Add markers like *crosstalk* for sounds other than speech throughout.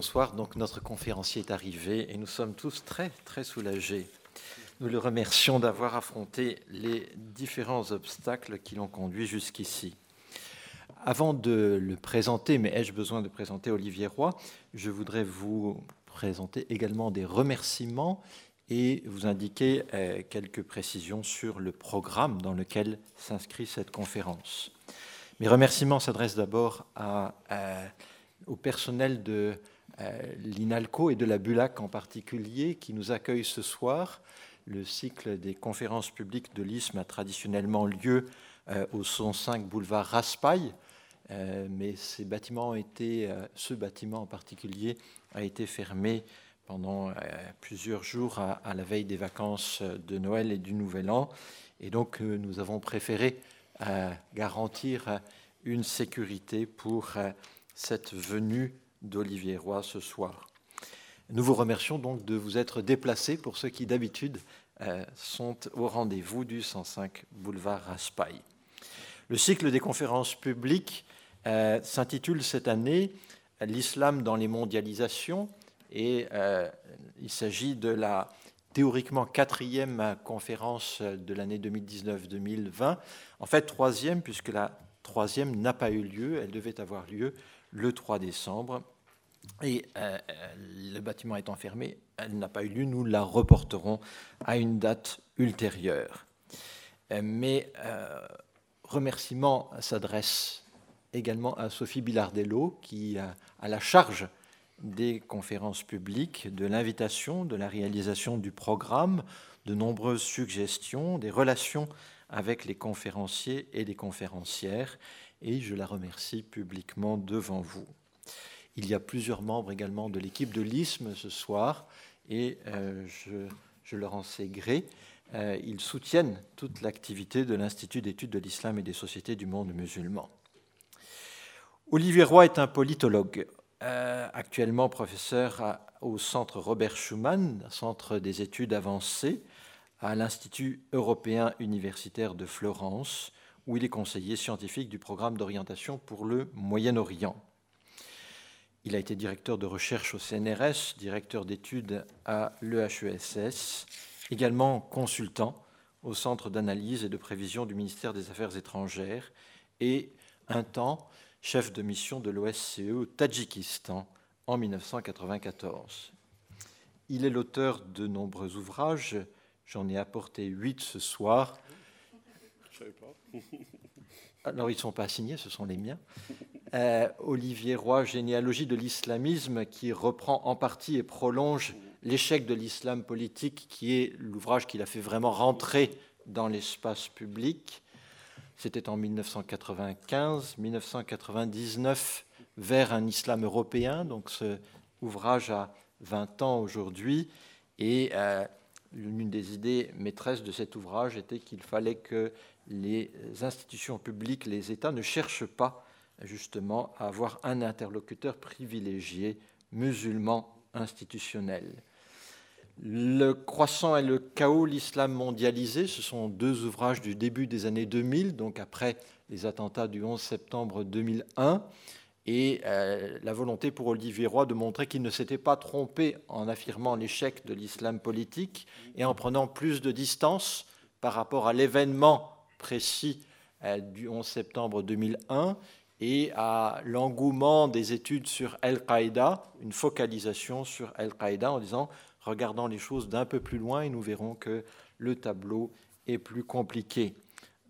bonsoir. Donc notre conférencier est arrivé et nous sommes tous très très soulagés. Nous le remercions d'avoir affronté les différents obstacles qui l'ont conduit jusqu'ici. Avant de le présenter, mais ai-je besoin de présenter Olivier Roy, je voudrais vous présenter également des remerciements et vous indiquer euh, quelques précisions sur le programme dans lequel s'inscrit cette conférence. Mes remerciements s'adressent d'abord au personnel de euh, l'INALCO et de la BULAC en particulier qui nous accueillent ce soir. Le cycle des conférences publiques de l'ISM a traditionnellement lieu euh, au 105 boulevard Raspail, euh, mais ce bâtiment en particulier a été fermé pendant plusieurs jours à, la veille des vacances de Noël et du Nouvel An. Et donc nous avons préféré garantir une sécurité pour cette venue d'Olivier Roy ce soir. Nous vous remercions donc de vous être déplacés pour ceux qui d'habitude euh, sont au rendez-vous du 105 boulevard Raspail. Le cycle des conférences publiques euh, s'intitule cette année L'islam dans les mondialisations et euh, il s'agit de la théoriquement quatrième conférence de l'année 2019-2020, en fait troisième puisque la troisième n'a pas eu lieu, elle devait avoir lieu le 3 décembre. Et euh, euh, le bâtiment étant fermé, elle n'a pas eu lieu. Nous la reporterons à une date ultérieure. Euh, mais remerciement s'adresse également à Sophie Bilardello, qui a la charge des conférences publiques, de l'invitation, de la réalisation du programme, de nombreuses suggestions, des relations avec les conférenciers et les conférencières, et je la remercie publiquement devant vous. Il y a plusieurs membres également de l'équipe de l'ISM ce soir et euh, je, leur en sais gré. Euh, ils soutiennent toute l'activité de l'Institut d'études de l'islam et des sociétés du monde musulman. Olivier Roy est un politologue, euh, actuellement professeur au Centre Robert Schuman, Centre des études avancées, à l'Institut européen universitaire de Florence, où il est conseiller scientifique du programme d'orientation pour le Moyen-Orient. Il a été directeur de recherche au CNRS, directeur d'études à l'EHESS, également consultant au Centre d'analyse et de prévision du ministère des Affaires étrangères et un temps chef de mission de l'OSCE au Tadjikistan en 1994. Il est l'auteur de nombreux ouvrages, j'en ai apporté huit ce soir, Alors, *laughs* ils ne sont pas signés, ce sont les miens. Euh, Olivier Roy, Généalogie de l'islamisme, qui reprend en partie et prolonge l'échec de l'islam politique, qui est l'ouvrage qu'il a fait vraiment rentrer dans l'espace public. C'était en 1995, 1999, vers un islam européen. Donc, ce ouvrage a 20 ans aujourd'hui. Et euh, l'une des idées maîtresses de cet ouvrage était qu'il fallait que les institutions publiques, les États ne cherchent pas justement à avoir un interlocuteur privilégié musulman institutionnel. Le croissant et le chaos, l'islam mondialisé, ce sont deux ouvrages du début des années 2000, donc après les attentats du 11 septembre 2001, et euh, la volonté pour Olivier Roy de montrer qu'il ne s'était pas trompé en affirmant l'échec de l'islam politique et en prenant plus de distance par rapport à l'événement précis euh, du 11 septembre 2001 et à l'engouement des études sur Al-Qaïda, une focalisation sur Al-Qaïda en disant regardant les choses d'un peu plus loin et nous verrons que le tableau est plus compliqué,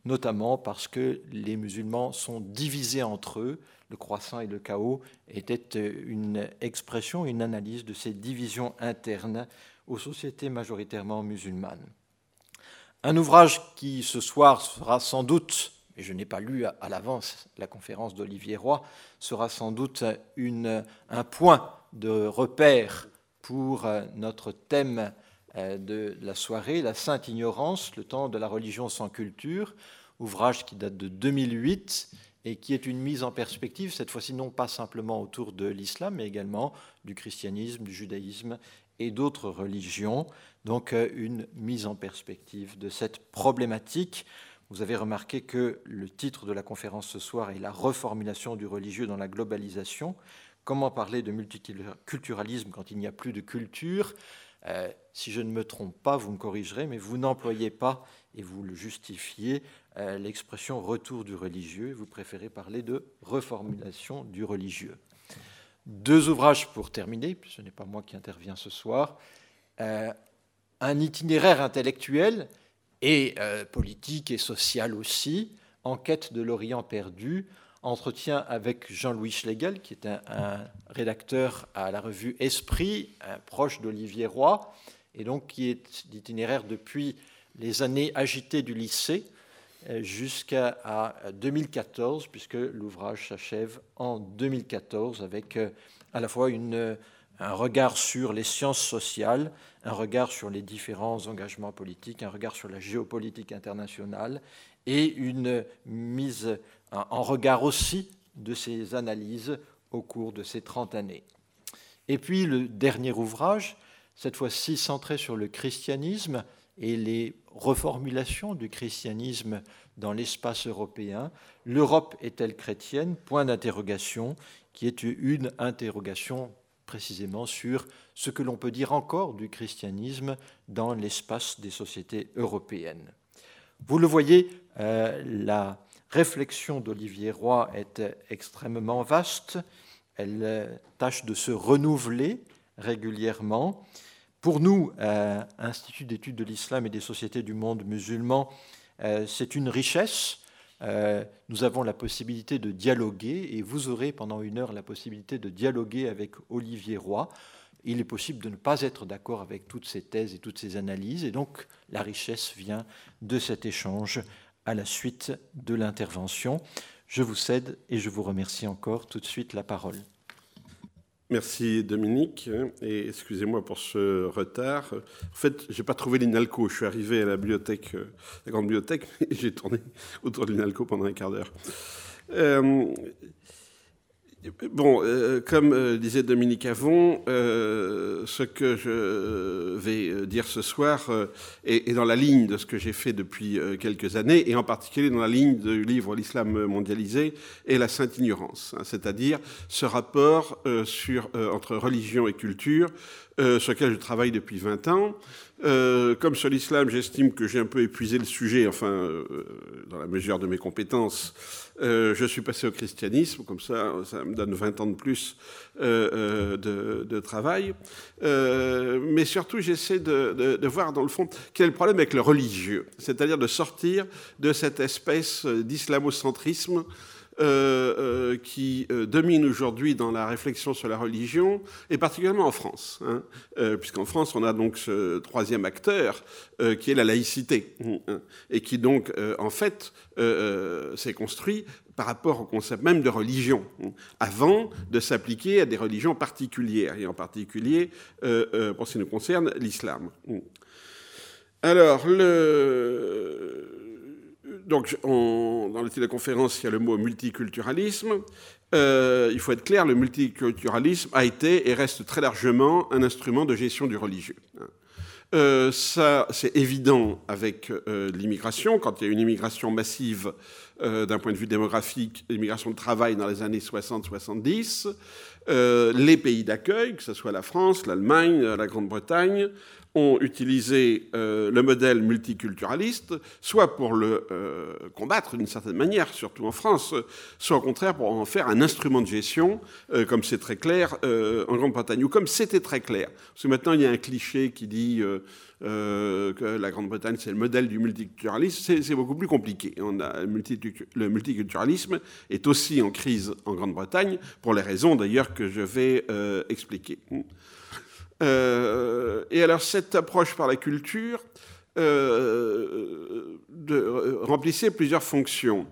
notamment parce que les musulmans sont divisés entre eux. Le croissant et le chaos était une expression, une analyse de ces divisions internes aux sociétés majoritairement musulmanes. Un ouvrage qui ce soir sera sans doute, et je n'ai pas lu à, l'avance la conférence d'Olivier Roy, sera sans doute un point de repère pour euh, notre thème euh, de la soirée, la sainte ignorance, le temps de la religion sans culture, ouvrage qui date de 2008 et qui est une mise en perspective, cette fois-ci non pas simplement autour de l'islam, mais également du christianisme, du judaïsme et d'autres religions, donc euh, une mise en perspective de cette problématique. Vous avez remarqué que le titre de la conférence ce soir est La reformulation du religieux dans la globalisation, Comment parler de multiculturalisme quand il n'y a plus de culture? Si je ne me trompe pas, vous me corrigerez, mais vous n'employez pas, et vous le justifiez, l'expression retour du religieux. Vous préférez parler de reformulation du religieux. Deux ouvrages pour terminer, puisque ce n'est pas moi qui interviens ce soir. un itinéraire intellectuel et euh, politique et social aussi, Enquête de l'Orient perdu, entretien avec Jean-Louis Schlegel, qui est un, rédacteur à la revue Esprit, proche d'Olivier Roy, et donc qui est d'itinéraire depuis les années agitées du lycée euh, jusqu'à 2014, puisque l'ouvrage s'achève en 2014 avec euh, à la fois une un regard sur les sciences sociales, un regard sur les différents engagements politiques, un regard sur la géopolitique internationale et une mise en regard aussi de ces analyses au cours de ces 30 années. Et puis le dernier ouvrage, cette fois-ci centré sur le christianisme et les reformulations du christianisme dans l'espace européen. L'Europe est-elle chrétienne? Point d'interrogation, qui est une interrogation précisément sur ce que l'on peut dire encore du christianisme dans l'espace des sociétés européennes. Vous le voyez, euh, la réflexion d'Olivier Roy est extrêmement vaste, elle tâche de se renouveler régulièrement. Pour nous, euh, Institut d'études de l'islam et des sociétés du monde musulman, c'est une richesse euh, nous avons la possibilité de dialoguer et vous aurez pendant une heure la possibilité de dialoguer avec Olivier Roy. Il est possible de ne pas être d'accord avec toutes ces thèses et toutes ces analyses et donc la richesse vient de cet échange à la suite de l'intervention. Je vous cède et je vous remercie encore tout de suite la parole. Merci Dominique, et excusez-moi pour ce retard. En fait, je n'ai pas trouvé l'INALCO. Je suis arrivé à la bibliothèque, euh, la grande bibliothèque, *laughs* et j'ai tourné autour de l'INALCO pendant un quart d'heure. Euh, Bon, euh, comme euh, disait Dominique Avon, euh, ce que je vais dire ce soir est, dans la ligne de ce que j'ai fait depuis quelques années, et en particulier dans la ligne du livre L'islam mondialisé et la sainte ignorance, hein, c'est-à-dire ce rapport sur, entre religion et culture sur lequel je travaille depuis 20 ans. Euh, comme sur l'islam, j'estime que j'ai un peu épuisé le sujet, enfin, euh, dans la mesure de mes compétences. Euh, je suis passé au christianisme, comme ça, ça me donne 20 ans de plus de, de, travail. mais surtout, j'essaie de, de, voir, dans le fond, quel est le problème avec le religieux, c'est-à-dire de sortir de cette espèce d'islamocentrisme euh, euh, qui euh, domine aujourd'hui dans la réflexion sur la religion, et particulièrement en France, hein, puisqu'en France, on a donc ce troisième acteur qui est la laïcité, hein, et qui donc, en fait, s'est construit par rapport au concept même de religion, hein, avant de s'appliquer à des religions particulières, et en particulier, pour ce qui nous concerne, l'islam. Alors, le donc, dans le titre de la conférence, il y a le mot multiculturalisme. Euh, il faut être clair, le multiculturalisme a été et reste très largement un instrument de gestion du religieux. Euh, ça, c'est évident avec euh, l'immigration. Quand il y a une immigration massive d'un point de vue démographique, l'immigration de travail dans les années 60-70, les pays d'accueil, que ce soit la France, l'Allemagne, la Grande-Bretagne, ont utilisé euh, le modèle multiculturaliste, soit pour le euh, combattre d'une certaine manière, surtout en France, soit au contraire pour en faire un instrument de gestion, euh, comme c'est très clair en Grande-Bretagne, ou comme c'était très clair. Parce que maintenant, il y a un cliché qui dit que la Grande-Bretagne, c'est le modèle du multiculturalisme. C'est beaucoup plus compliqué. Le multiculturalisme est aussi en crise en Grande-Bretagne, pour les raisons d'ailleurs que je vais expliquer. Euh, et alors cette approche par la culture euh, remplissait plusieurs fonctions.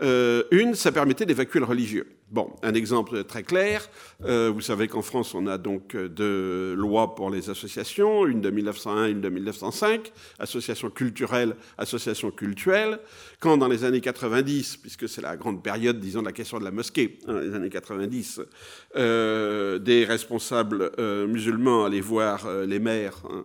Euh, une, ça permettait d'évacuer le religieux. Bon, un exemple très clair. Euh, vous savez qu'en France, on a donc deux lois pour les associations, une de 1901 et une de 1905, association culturelle, association cultuelle. Quand dans les années 90, puisque c'est la grande période, disons, de la question de la mosquée, hein, les années 90, euh, des responsables musulmans allaient voir les maires. Hein,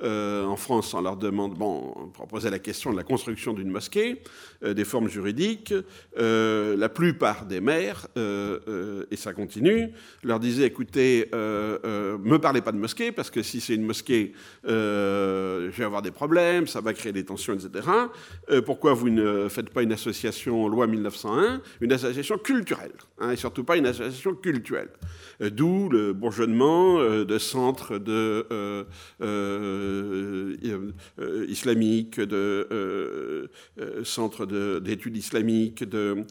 en France, on leur demande, bon, on proposait la question de la construction d'une mosquée, des formes juridiques. la plupart des maires, et ça continue, leur disaient, écoutez, me parlez pas de mosquée, parce que si c'est une mosquée, je vais avoir des problèmes, ça va créer des tensions, etc. pourquoi vous ne faites pas une association loi 1901, une association culturelle, hein, et surtout pas une association culturelle. Euh, d'où le bourgeonnement euh, de centres de, euh, islamiques, de centres d'études islamiques, de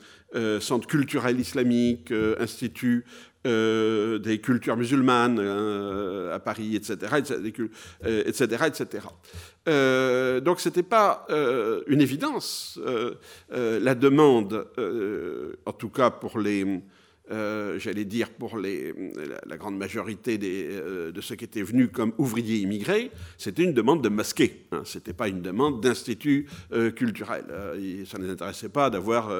centres culturels islamiques, instituts des cultures musulmanes à Paris, etc., etc., etc. donc ce n'était pas une évidence. la demande, en tout cas pour les euh, j'allais dire, pour la, grande majorité euh, de ceux qui étaient venus comme ouvriers immigrés, c'était une demande de masquer. Hein, ce n'était pas une demande d'institut euh, culturel. ça ne les intéressait pas d'avoir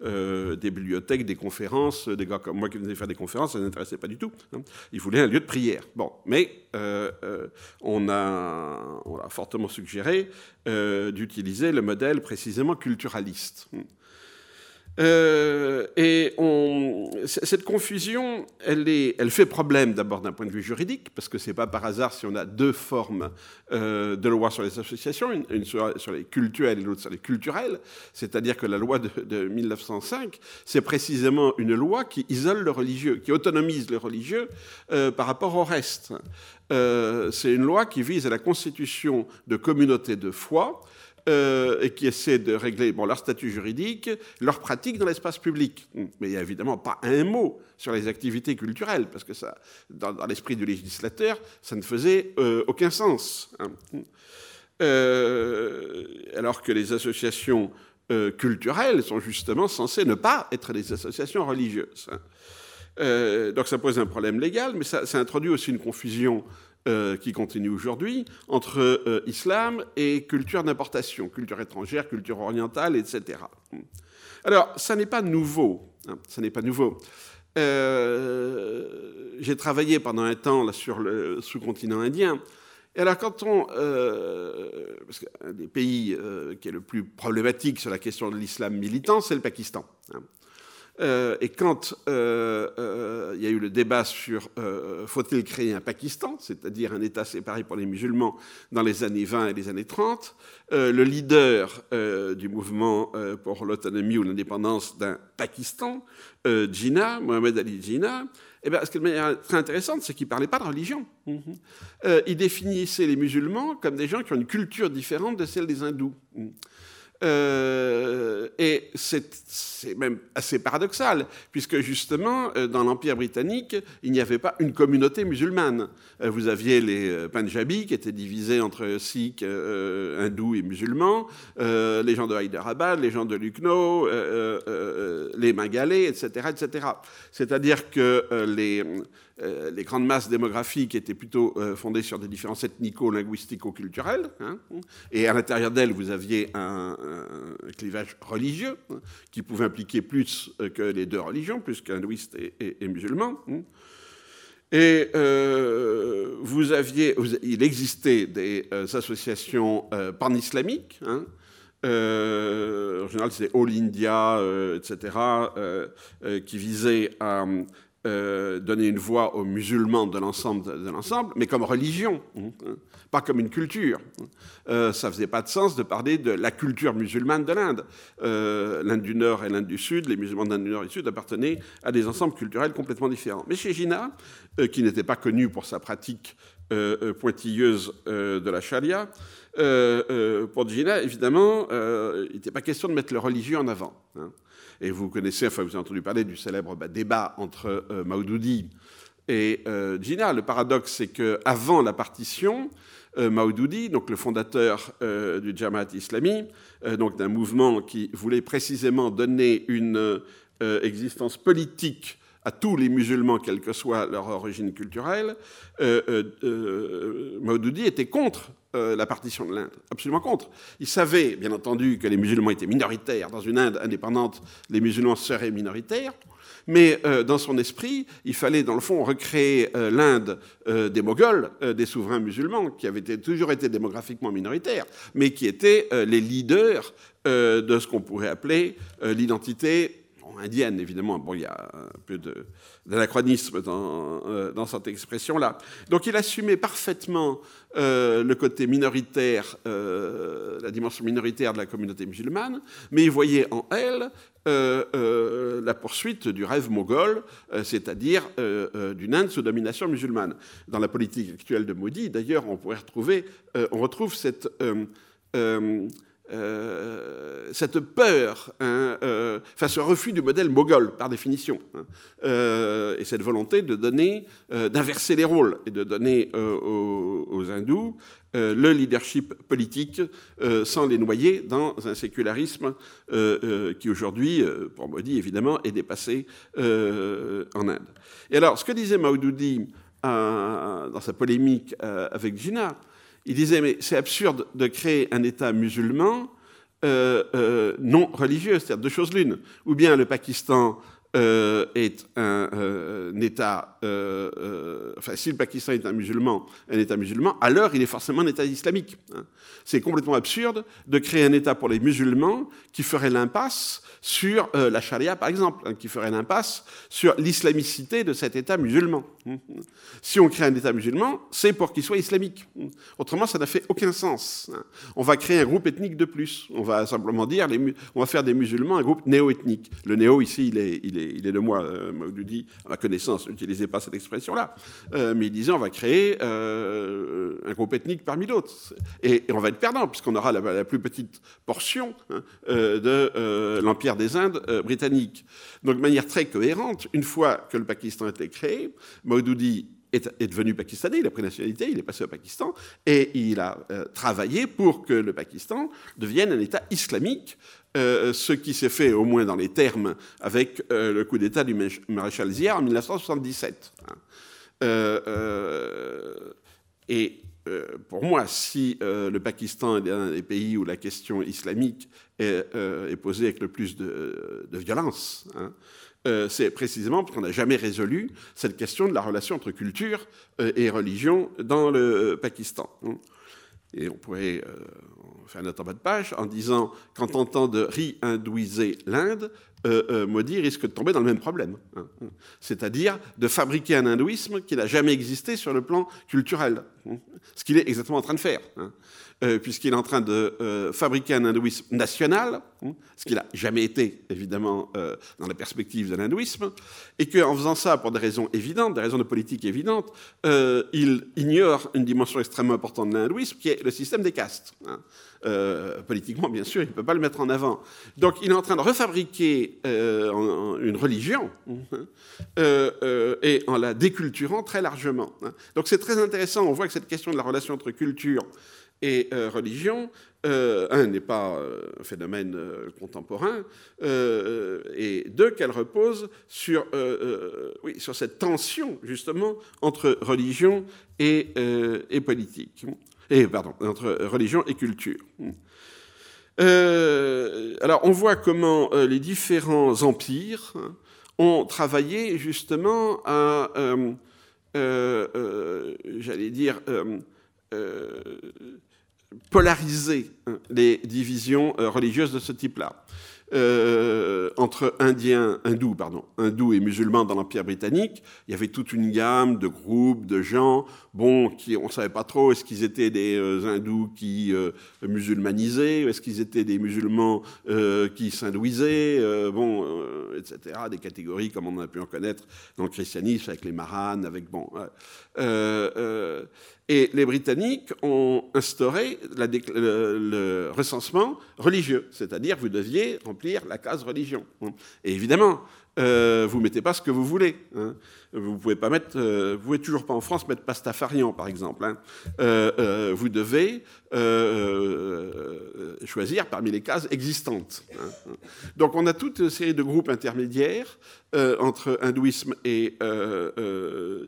des bibliothèques, des conférences. Des gars comme moi qui venaient faire des conférences, ça ne les intéressait pas du tout. Hein. Ils voulaient un lieu de prière. Bon, mais on, a, on a fortement suggéré d'utiliser le modèle précisément culturaliste. Euh, et cette confusion, elle, fait problème d'abord d'un point de vue juridique, parce que c'est pas par hasard si on a deux formes euh, de loi sur les associations, une, sur, les cultuelles et l'autre sur les culturelles. C'est-à-dire que la loi de, 1905, c'est précisément une loi qui isole le religieux, qui autonomise le religieux euh, par rapport au reste. c'est une loi qui vise à la constitution de communautés de foi euh, et qui essaient de régler leur statut juridique, leur pratique dans l'espace public. Mais il n'y a évidemment pas un mot sur les activités culturelles, parce que dans, l'esprit du législateur, ça ne faisait euh, aucun sens. Hein. Euh, alors que les associations culturelles sont justement censées ne pas être des associations religieuses. Hein. donc ça pose un problème légal, mais ça introduit aussi une confusion euh, qui continue aujourd'hui entre euh, islam et culture d'importation, culture étrangère, culture orientale, etc. Alors, ça n'est pas nouveau. Hein, ça n'est pas nouveau. Euh, j'ai travaillé pendant un temps là, sur le sous-continent indien. Et alors, quand on. parce qu'un des pays qui est le plus problématique sur la question de l'islam militant, c'est le Pakistan. Hein. Euh, et quand euh, euh, il y a eu le débat sur faut-il créer un Pakistan, c'est-à-dire un État séparé pour les musulmans dans les années 20 et les années 30, le leader du mouvement pour l'autonomie ou l'indépendance d'un Pakistan, Jinnah, Mohamed Ali Jinnah, eh bien, ce qui est très intéressante, c'est qu'il ne parlait pas de religion. Mm-hmm. il définissait les musulmans comme des gens qui ont une culture différente de celle des hindous. Euh, et c'est même assez paradoxal, puisque justement, euh, dans l'Empire britannique, il n'y avait pas une communauté musulmane. Euh, vous aviez les Punjabis qui étaient divisés entre Sikhs, hindous et musulmans, les gens de Hyderabad, les gens de Lucknow, les Magalais, etc. etc. C'est-à-dire que les euh, les grandes masses démographiques étaient plutôt euh, fondées sur des différences ethnico-linguistico-culturelles, hein, et à l'intérieur d'elles, vous aviez un, clivage religieux hein, qui pouvait impliquer plus euh, que les deux religions, plus qu'hindouistes et, et, musulmans. Hein. Et vous aviez, il existait des associations pan-islamiques. en général, c'est All India, etc., qui visaient à euh, donner une voix aux musulmans de l'ensemble de, l'ensemble, mais comme religion, hein, pas comme une culture. Euh, ça faisait pas de sens de parler de la culture musulmane de l'Inde. Euh, L'Inde du Nord et l'Inde du Sud, les musulmans d'Inde du Nord et du Sud appartenaient à des ensembles culturels complètement différents. Mais chez Jinnah, euh, qui n'était pas connu pour sa pratique pointilleuse de la charia, pour Jinnah, évidemment, il n'était pas question de mettre le religieux en avant. Hein. Et vous connaissez, enfin vous avez entendu parler du célèbre bah, débat entre euh, Maududi et euh, Jinnah. Le paradoxe, c'est qu'avant la partition, euh, Maududi, donc le fondateur euh, du Jamaat islami, donc d'un mouvement qui voulait précisément donner une existence politique à tous les musulmans, quelle que soit leur origine culturelle, Maududi était contre la partition de l'Inde, absolument contre. Il savait, bien entendu, que les musulmans étaient minoritaires. Dans une Inde indépendante, les musulmans seraient minoritaires. Mais euh, dans son esprit, il fallait, dans le fond, recréer euh, l'Inde euh, des Moghols, des souverains musulmans, qui avaient toujours été démographiquement minoritaires, mais qui étaient les leaders de ce qu'on pourrait appeler l'identité indienne, évidemment. Bon, il y a un peu d'anachronisme dans, dans, cette expression-là. Donc il assumait parfaitement le côté minoritaire, la dimension minoritaire de la communauté musulmane, mais il voyait en elle euh, euh, la poursuite du rêve euh, c'est-à-dire d'une Inde sous domination musulmane. Dans la politique actuelle de Modi, d'ailleurs, on pourrait on retrouve cette cette peur, enfin ce refus du modèle moghol par définition, hein, et cette volonté de donner, d'inverser les rôles et de donner aux, hindous euh, le leadership politique euh, sans les noyer dans un sécularisme euh, qui aujourd'hui, pour Modi évidemment, est dépassé en Inde. Et alors, ce que disait Maududi dans sa polémique avec Jinnah, il disait mais c'est absurde de créer un État musulman non religieux, c'est-à-dire deux choses l'une. Ou bien le Pakistan euh, est un, euh, État, euh, enfin si le Pakistan est un musulman, un État musulman, alors il est forcément un État islamique. Hein. C'est complètement absurde de créer un État pour les musulmans qui ferait l'impasse sur la charia, par exemple, hein, qui ferait l'impasse sur l'islamicité de cet État musulman. Hein. Si on crée un État musulman, c'est pour qu'il soit islamique. Autrement, ça n'a fait aucun sens. On va créer un groupe ethnique de plus. On va simplement dire, on va faire des musulmans un groupe néo-ethnique. Le néo ici, il est il est de moi, euh, Maudoudi, à ma connaissance, n'utilisait pas cette expression-là, euh, mais il disait on va créer euh, un groupe ethnique parmi d'autres. Et, on va être perdant, puisqu'on aura la, plus petite portion hein, de l'Empire des Indes britannique. Donc de manière très cohérente, une fois que le Pakistan été créé, Maudoudi est, devenu pakistanais, il a pris nationalité, il est passé au Pakistan, et il a travaillé pour que le Pakistan devienne un État islamique euh, ce qui s'est fait au moins dans les termes avec euh, le coup d'État du maréchal Zia en 1977. Hein. Euh, et pour moi, si le Pakistan est un des pays où la question islamique est, posée avec le plus de, violence, hein, c'est précisément parce qu'on n'a jamais résolu cette question de la relation entre culture et religion dans le Pakistan. Hein. Et on pourrait fait un autre bas de page en disant quand on entend de réhindouiser l'Inde, euh, euh, Modi risque de tomber dans le même problème. Hein. C'est-à-dire de fabriquer un hindouisme qui n'a jamais existé sur le plan culturel. Hein. Ce qu'il est exactement en train de faire. Euh, puisqu'il est en train de euh, fabriquer un hindouisme national, hein, ce qu'il n'a jamais été, évidemment, euh, dans la perspective de l'hindouisme, et qu'en faisant ça pour des raisons évidentes, des raisons de politique évidentes, il ignore une dimension extrêmement importante de l'hindouisme, qui est le système des castes. Hein. politiquement, bien sûr, il ne peut pas le mettre en avant. Donc, il est en train de refabriquer une religion hein, et en la déculturant très largement. Donc, c'est très intéressant. On voit que cette question de la relation entre culture et euh, religion, euh, un, n'est pas euh, un phénomène contemporain, et deux, qu'elle repose sur, cette tension, justement, entre religion et, politique, et, pardon, entre religion et culture. alors, on voit comment les différents empires ont travaillé justement à, j'allais dire, polariser hein, les divisions euh, religieuses de ce type-là. Euh, entre indiens, hindous, pardon, hindous et musulmans dans l'Empire britannique, il y avait toute une gamme de groupes, de gens, bon, on ne savait pas trop, est-ce qu'ils étaient des euh, hindous qui euh, musulmanisaient, est-ce qu'ils étaient des musulmans qui s'hindouisaient, bon, etc., des catégories comme on a pu en connaître dans le christianisme, avec les maranes, avec, bon... Et les Britanniques ont instauré le, recensement religieux, c'est-à-dire vous deviez remplir la case religion. Et évidemment, euh, vous mettez pas ce que vous voulez. Hein. Vous pouvez euh, pouvez toujours pas en France mettre pastafarian, par exemple. Hein. Euh, vous devez choisir parmi les cases existantes. Hein. Donc on a toute une série de groupes intermédiaires entre hindouisme et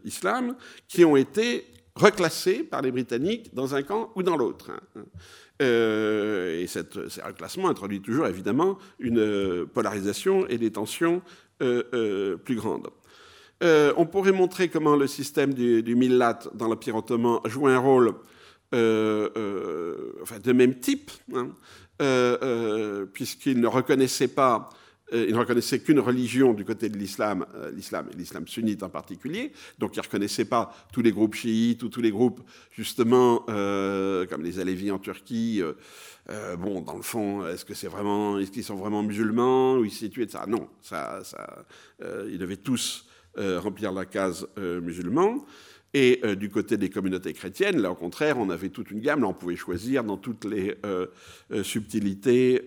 islam qui ont été reclassés par les Britanniques dans un camp ou dans l'autre. Hein. Euh, et cette, ce reclassement introduit toujours évidemment une polarisation et des tensions plus grandes. on pourrait montrer comment le système du, du Millat dans l'Empire ottoman jouait un rôle de même type, hein, puisqu'il ne reconnaissait pas euh, il ne reconnaissait qu'une religion du côté de l'islam, euh, l'islam et l'islam sunnite en particulier. Donc il ne reconnaissait pas tous les groupes chiites ou tous les groupes, justement, euh, comme les Alévis en Turquie. bon, dans le fond, est-ce que c'est est-ce qu'ils sont vraiment musulmans ou ils se situent, ça Non, ça ils devaient tous remplir la case musulman. Et euh, du côté des communautés chrétiennes, là au contraire, on avait toute une gamme, là on pouvait choisir dans toutes les euh, euh, subtilités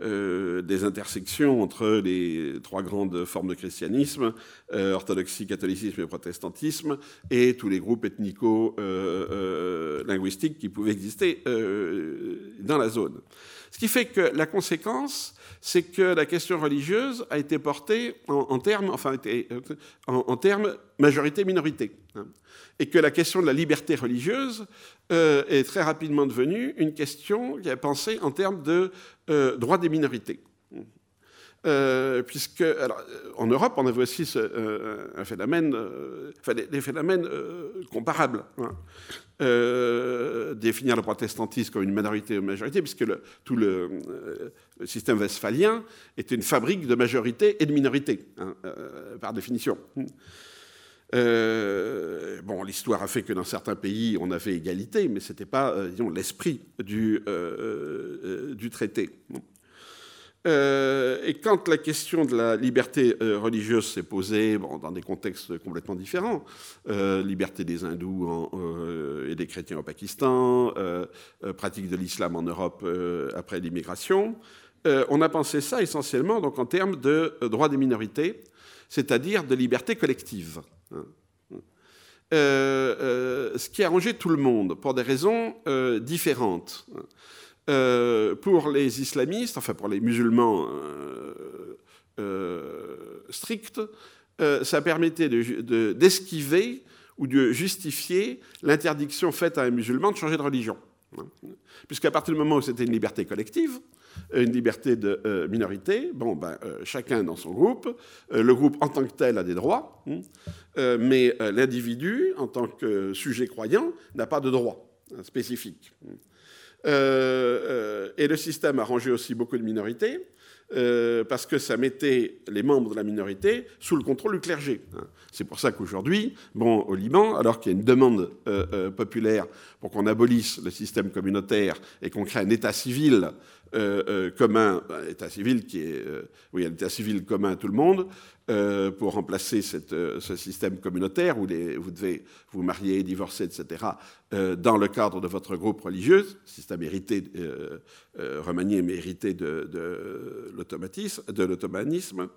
des intersections entre les trois grandes formes de christianisme, orthodoxie, catholicisme et protestantisme, et tous les groupes ethnico-linguistiques qui pouvaient exister dans la zone. Ce qui fait que la conséquence, c'est que la question religieuse a été portée en, termes, enfin, en termes majorité-minorité. Hein et que la question de la liberté religieuse euh, est très rapidement devenue une question qui est pensée en termes de euh, droits des minorités. Euh, puisque, en Europe, on avait aussi un phénomène, enfin, des, phénomènes comparables. Hein. Définir le protestantisme comme une minorité ou majorité, puisque tout le, système westphalien était une fabrique de majorité et de minorité, hein, par définition. Euh, bon, l'histoire a fait que dans certains pays, on avait égalité, mais ce n'était pas, euh, l'esprit du, euh, du, traité. Et quand la question de la liberté religieuse s'est posée, bon, dans des contextes complètement différents, liberté des hindous et des chrétiens au Pakistan, pratique de l'islam en Europe après l'immigration, on a pensé ça essentiellement donc, en termes de droits des minorités, c'est-à-dire de liberté collective. Euh, euh, ce qui a arrangé tout le monde pour des raisons euh, pour les islamistes, enfin pour les musulmans stricts, ça permettait d'esquiver ou de justifier l'interdiction faite à un musulman de changer de religion. Puisqu'à partir du moment où c'était une liberté collective, une liberté de euh, minorité. Bon, ben, euh, chacun dans son groupe. Euh, le groupe en tant que tel a des droits, hein. mais l'individu, en tant que sujet croyant, n'a pas de droits hein, spécifiques. et le système a rangé aussi beaucoup de minorités. parce que ça mettait les membres de la minorité sous le contrôle du clergé. Hein. C'est pour ça qu'aujourd'hui, bon, au Liban, alors qu'il y a une demande populaire pour qu'on abolisse le système communautaire et qu'on crée un État civil euh, euh, commun, un état civil qui est, euh, oui, un état civil commun à tout le monde, pour remplacer ce système communautaire où vous devez vous marier, divorcer, etc., dans le cadre de votre groupe religieux, système hérité, remanié mais hérité de, de l'ottomanisme,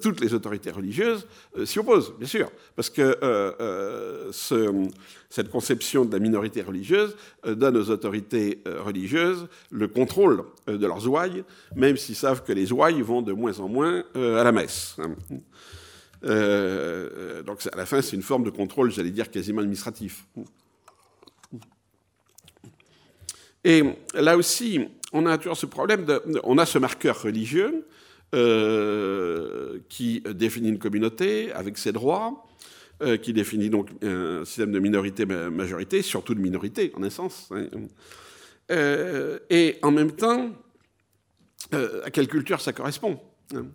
toutes les autorités religieuses s'y opposent, bien sûr, parce que ce, cette conception de la minorité religieuse donne aux autorités religieuses le contrôle euh, de leurs ouailles, même s'ils savent que les ouailles vont de moins en moins euh, à la messe. Euh, donc à la fin, c'est une forme de contrôle, j'allais dire, quasiment administratif. Et là aussi, on a toujours ce problème, on a ce marqueur religieux qui définit une communauté avec ses droits, qui définit donc un système de minorité-majorité, surtout de minorité en essence. Hein. Euh, et en même temps, euh, à quelle culture ça correspond hein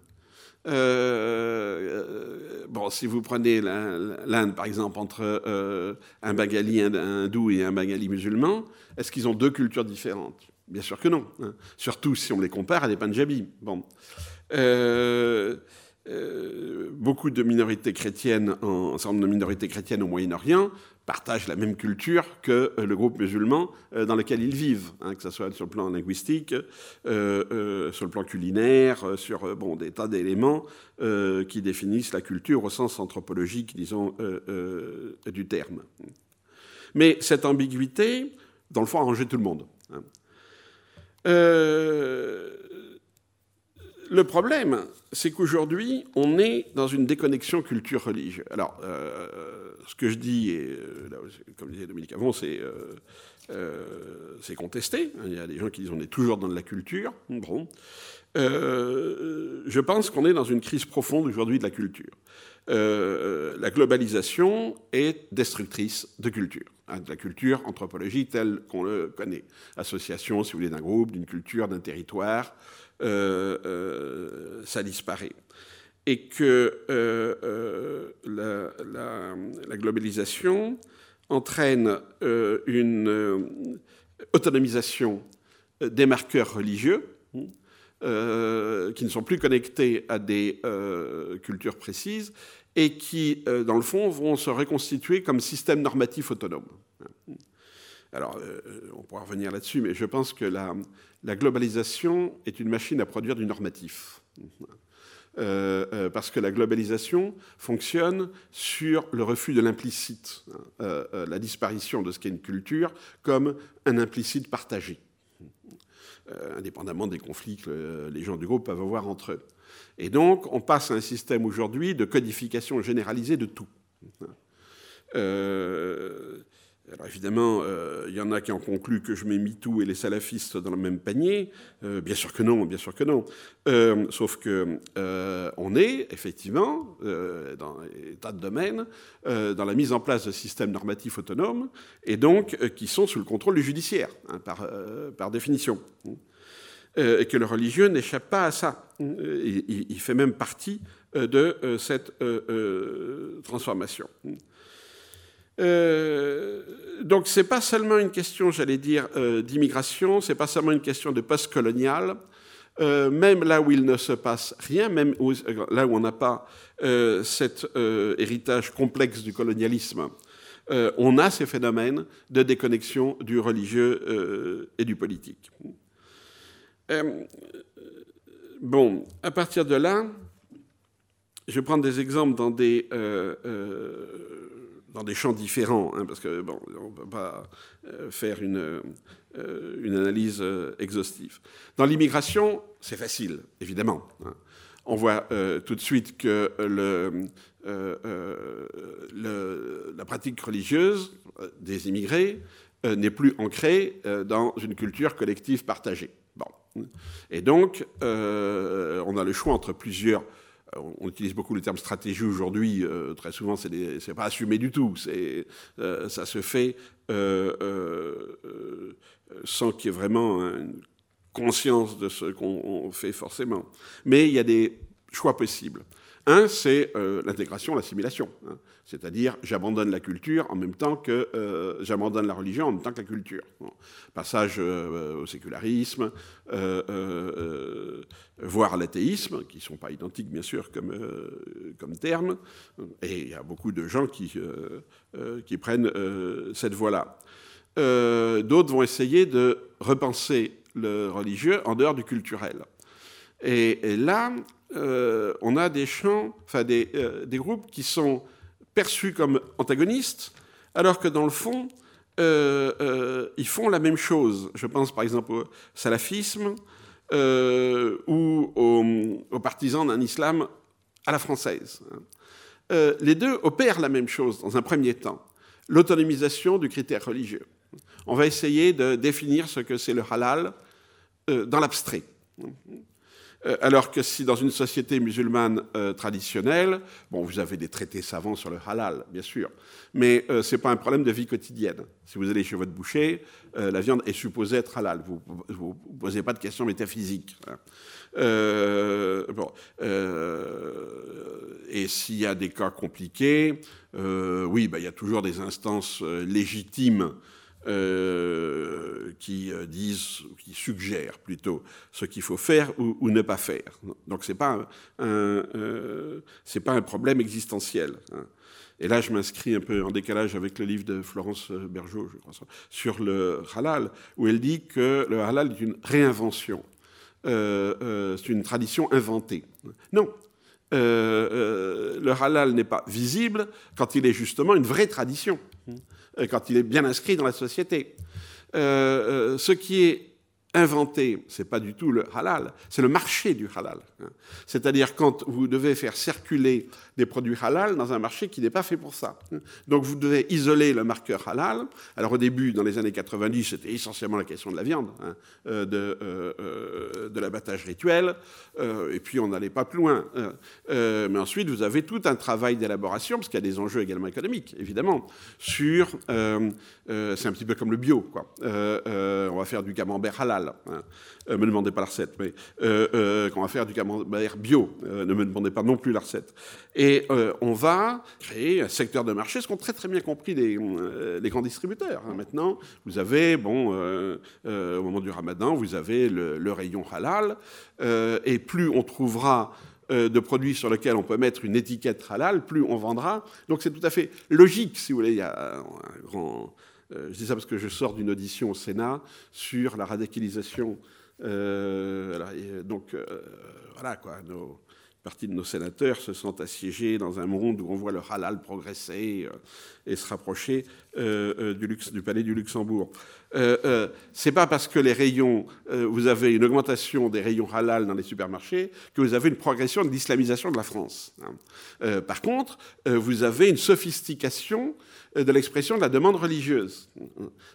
euh, bon, si vous prenez l'Inde, par exemple, entre un Bengali hindou et un Bengali musulman, est-ce qu'ils ont deux cultures différentes? Bien sûr que non. Hein. Surtout si on les compare à des Punjabis. Bon. Beaucoup de minorités chrétiennes, nombre de minorités chrétiennes au Moyen-Orient partagent la même culture que euh, le groupe musulman euh, dans lequel ils vivent, hein, que ce soit sur le plan linguistique, euh, sur le plan culinaire, sur bon, des tas d'éléments qui définissent la culture au sens anthropologique, disons, du terme. Mais cette ambiguïté, dans le fond, a arrangé tout le monde. Hein. Le problème, c'est qu'aujourd'hui, on est dans une déconnexion culture-religieux. Alors, ce que je dis, et, comme disait Dominique avant, c'est contesté. Il y a des gens qui disent on est toujours dans de la culture. Bon. je pense qu'on est dans une crise profonde aujourd'hui de la culture. Euh, la globalisation est destructrice de culture, hein, de la culture anthropologique telle qu'on le connaît. Association, si vous voulez, d'un groupe, d'une culture, d'un territoire, euh, euh, ça disparaît. Et que la, globalisation entraîne une autonomisation des marqueurs religieux, euh, qui ne sont plus connectés à des euh, cultures précises et qui, euh, dans le fond, vont se reconstituer comme système normatif autonome. Alors, on pourra revenir là-dessus, mais je pense que la, globalisation est une machine à produire du normatif. parce que la globalisation fonctionne sur le refus de l'implicite, hein, la disparition de ce qu'est une culture comme un implicite partagé. Euh, indépendamment des conflits que les gens du groupe peuvent avoir entre eux. Et donc, on passe à un système aujourd'hui de codification généralisée de tout. Euh, alors évidemment, euh, il y en a qui ont conclu que je mets MeToo et les salafistes dans le même panier. Euh, bien sûr que non, bien sûr que non. Euh, sauf que on est effectivement dans des tas de domaines dans la mise en place de systèmes normatifs autonomes et donc qui sont sous le contrôle du judiciaire hein, par, définition. et que le religieux n'échappe pas à ça. Il, fait même partie de cette transformation. Euh, donc c'est pas seulement une question, j'allais dire, euh, d'immigration, c'est pas seulement une question de post-colonial. Euh, même là où il ne se passe rien, même là où on n'a pas cet héritage complexe du colonialisme, on a ces phénomènes de déconnexion du religieux et du politique. bon, à partir de là, je vais prendre des exemples dans des dans des champs différents, hein, parce que bon, on ne peut pas euh, faire une, euh, analyse euh, exhaustive. Dans l'immigration, c'est facile, évidemment. Hein. On voit tout de suite que la pratique religieuse des immigrés n'est plus ancrée dans une culture collective partagée. Bon. Et donc, on a le choix entre plusieurs on utilise beaucoup le terme stratégie aujourd'hui. Euh, très souvent, c'est pas assumé du tout. Euh, ça se fait euh, sans qu'il y ait vraiment une conscience de ce qu'on fait forcément. Mais il y a des choix possibles. Un, c'est l'intégration, l'assimilation. Hein. C'est-à-dire, j'abandonne la culture en même temps que euh, j'abandonne la religion en même temps que la culture. Passage euh, au sécularisme, euh, voire à l'athéisme, qui ne sont pas identiques bien sûr comme, comme terme. Et il y a beaucoup de gens qui, qui prennent cette voie-là. D'autres vont essayer de repenser le religieux en dehors du culturel. Et, là, on a des champs, enfin des, groupes qui sont perçus comme antagonistes, alors que dans le fond, euh, euh, ils font la même chose. Je pense par exemple au salafisme euh, ou aux, partisans d'un islam à la française. les deux opèrent la même chose dans un premier temps, l'autonomisation du critère religieux. On va essayer de définir ce que c'est le halal dans l'abstrait. Euh, alors que si dans une société musulmane euh, traditionnelle, bon, vous avez des traités savants sur le halal, bien sûr, mais euh, ce n'est pas un problème de vie quotidienne. Si vous allez chez votre boucher, la viande est supposée être halal. Vous ne posez pas de questions métaphysiques. Hein. et s'il y a des cas compliqués, oui, bah, il y a toujours des instances légitimes euh, qui euh, disent, qui suggèrent plutôt ce qu'il faut faire ou, ne pas faire. Donc c'est pas un, euh, pas un problème existentiel. Hein. Et là, je m'inscris un peu en décalage avec le livre de Florence Bergeau, je crois, sur le halal, où elle dit que le halal est une réinvention. c'est une tradition inventée. Non, le halal n'est pas visible quand il est justement une vraie tradition. Euh, quand il est bien inscrit dans la société. Euh, euh, ce qui est inventé, c'est pas du tout le halal, c'est le marché du halal. Hein. C'est-à-dire quand vous devez faire circuler des produits halal dans un marché qui n'est pas fait pour ça. Donc vous devez isoler le marqueur halal. Alors au début, dans les années 90, c'était essentiellement la question de la viande, hein, euh, de, euh, euh, de l'abattage rituel, et puis on n'allait pas plus loin. mais ensuite, vous avez tout un travail d'élaboration, parce qu'il y a des enjeux également économiques, évidemment, sur... c'est un petit peu comme le bio, quoi. on va faire du camembert halal. Hein. Euh, me demandez pas la recette, mais euh, euh, qu'on va faire du camembert bio. ne me demandez pas non plus la recette. Et on va créer un secteur de marché, ce qu'ont très très bien compris les, grands distributeurs. Hein. Maintenant, vous avez, bon, au moment du ramadan, vous avez le, le rayon halal, et plus on trouvera de produits sur lesquels on peut mettre une étiquette halal, plus on vendra. Donc c'est tout à fait logique, si vous voulez. Il y a un grand je dis ça parce que je sors d'une audition au Sénat sur la radicalisation. Euh, euh, donc, voilà, quoi. Nos, partie de nos sénateurs se sentent assiégés dans un monde où on voit le halal progresser et se rapprocher du, palais du Luxembourg. Euh, c'est pas parce que les rayons, vous avez une augmentation des rayons halal dans les supermarchés que vous avez une progression de l'islamisation de la France. Hein. par contre, vous avez une sophistication euh, de l'expression de la demande religieuse.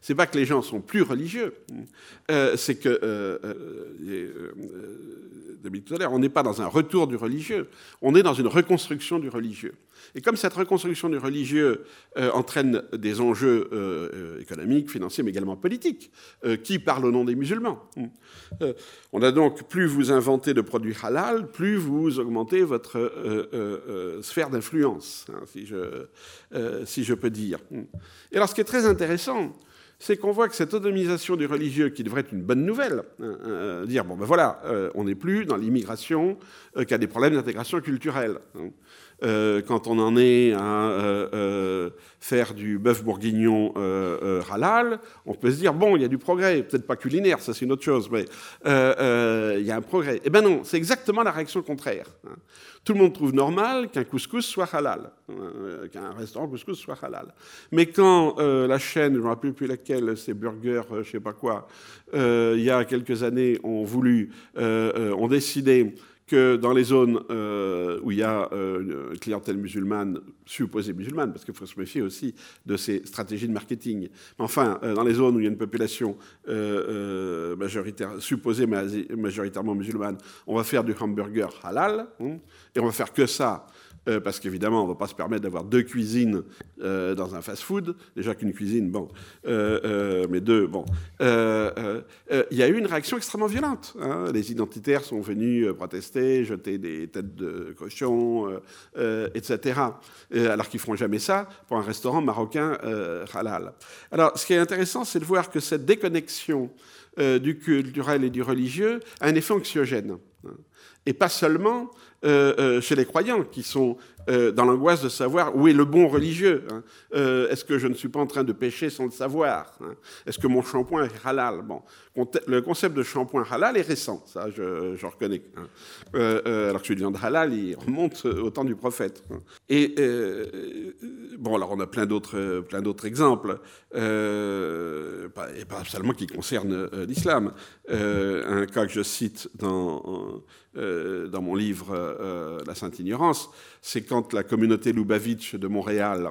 C'est pas que les gens sont plus religieux, euh, c'est que, euh, tout à l'heure, on n'est pas dans un retour du religieux, on est dans une reconstruction du religieux. Et comme cette reconstruction du religieux entraîne des enjeux économiques, financiers, mais également politiques, qui parlent au nom des musulmans On a donc, plus vous inventez de produits halal, plus vous augmentez votre sphère d'influence, hein, si, je, peux dire. Et alors, ce qui est très intéressant, c'est qu'on voit que cette autonomisation du religieux, qui devrait être une bonne nouvelle, hein, euh, dire bon ben voilà, euh, on n'est plus dans l'immigration euh, qui a des problèmes d'intégration culturelle. Hein. Quand on en est à faire du bœuf bourguignon halal, on peut se dire bon, il y a du progrès, peut-être pas culinaire, ça c'est une autre chose, mais il y a un progrès. Eh ben non, c'est exactement la réaction contraire. Hein. Tout le monde trouve normal qu'un couscous soit halal, euh, qu'un restaurant couscous soit halal. Mais quand euh, la chaîne, je ne me rappelle plus laquelle, c'est Burger, euh, je ne sais pas quoi, il y a quelques années, ont voulu, ont décidé que dans les zones euh, où il y a euh, une clientèle musulmane, supposée musulmane, parce qu'il faut se méfier aussi de ces stratégies de marketing, mais enfin, euh, dans les zones où il y a une population majoritaire, supposée majoritairement musulmane, on va faire du hamburger halal, hein, et on va faire que ça euh, parce qu'évidemment, on ne va pas se permettre d'avoir deux cuisines euh, dans un fast-food. Déjà qu'une cuisine, bon, euh, mais deux, bon. Il y a eu une réaction extrêmement violente. Hein. Les identitaires sont venus protester, jeter des têtes de cochon, etc. alors qu'ils ne feront jamais ça pour un restaurant marocain halal. Alors, ce qui est intéressant, c'est de voir que cette déconnexion du culturel et du religieux a un effet anxiogène. Et pas seulement euh, euh, chez les croyants qui sont euh, dans l'angoisse de savoir où est le bon religieux. Hein. Est-ce que je ne suis pas en train de pécher sans le savoir hein. Est-ce que mon shampoing est halal? Bon, le concept de shampoing halal est récent, ça je, reconnais. Hein. alors que celui de halal, il remonte au temps du prophète. Et bon, alors on a plein d'autres, plein d'autres exemples, et pas seulement qui concernent l'islam. un cas que je cite dans euh, dans mon livre euh, La Sainte Ignorance, c'est quand la communauté Lubavitch de Montréal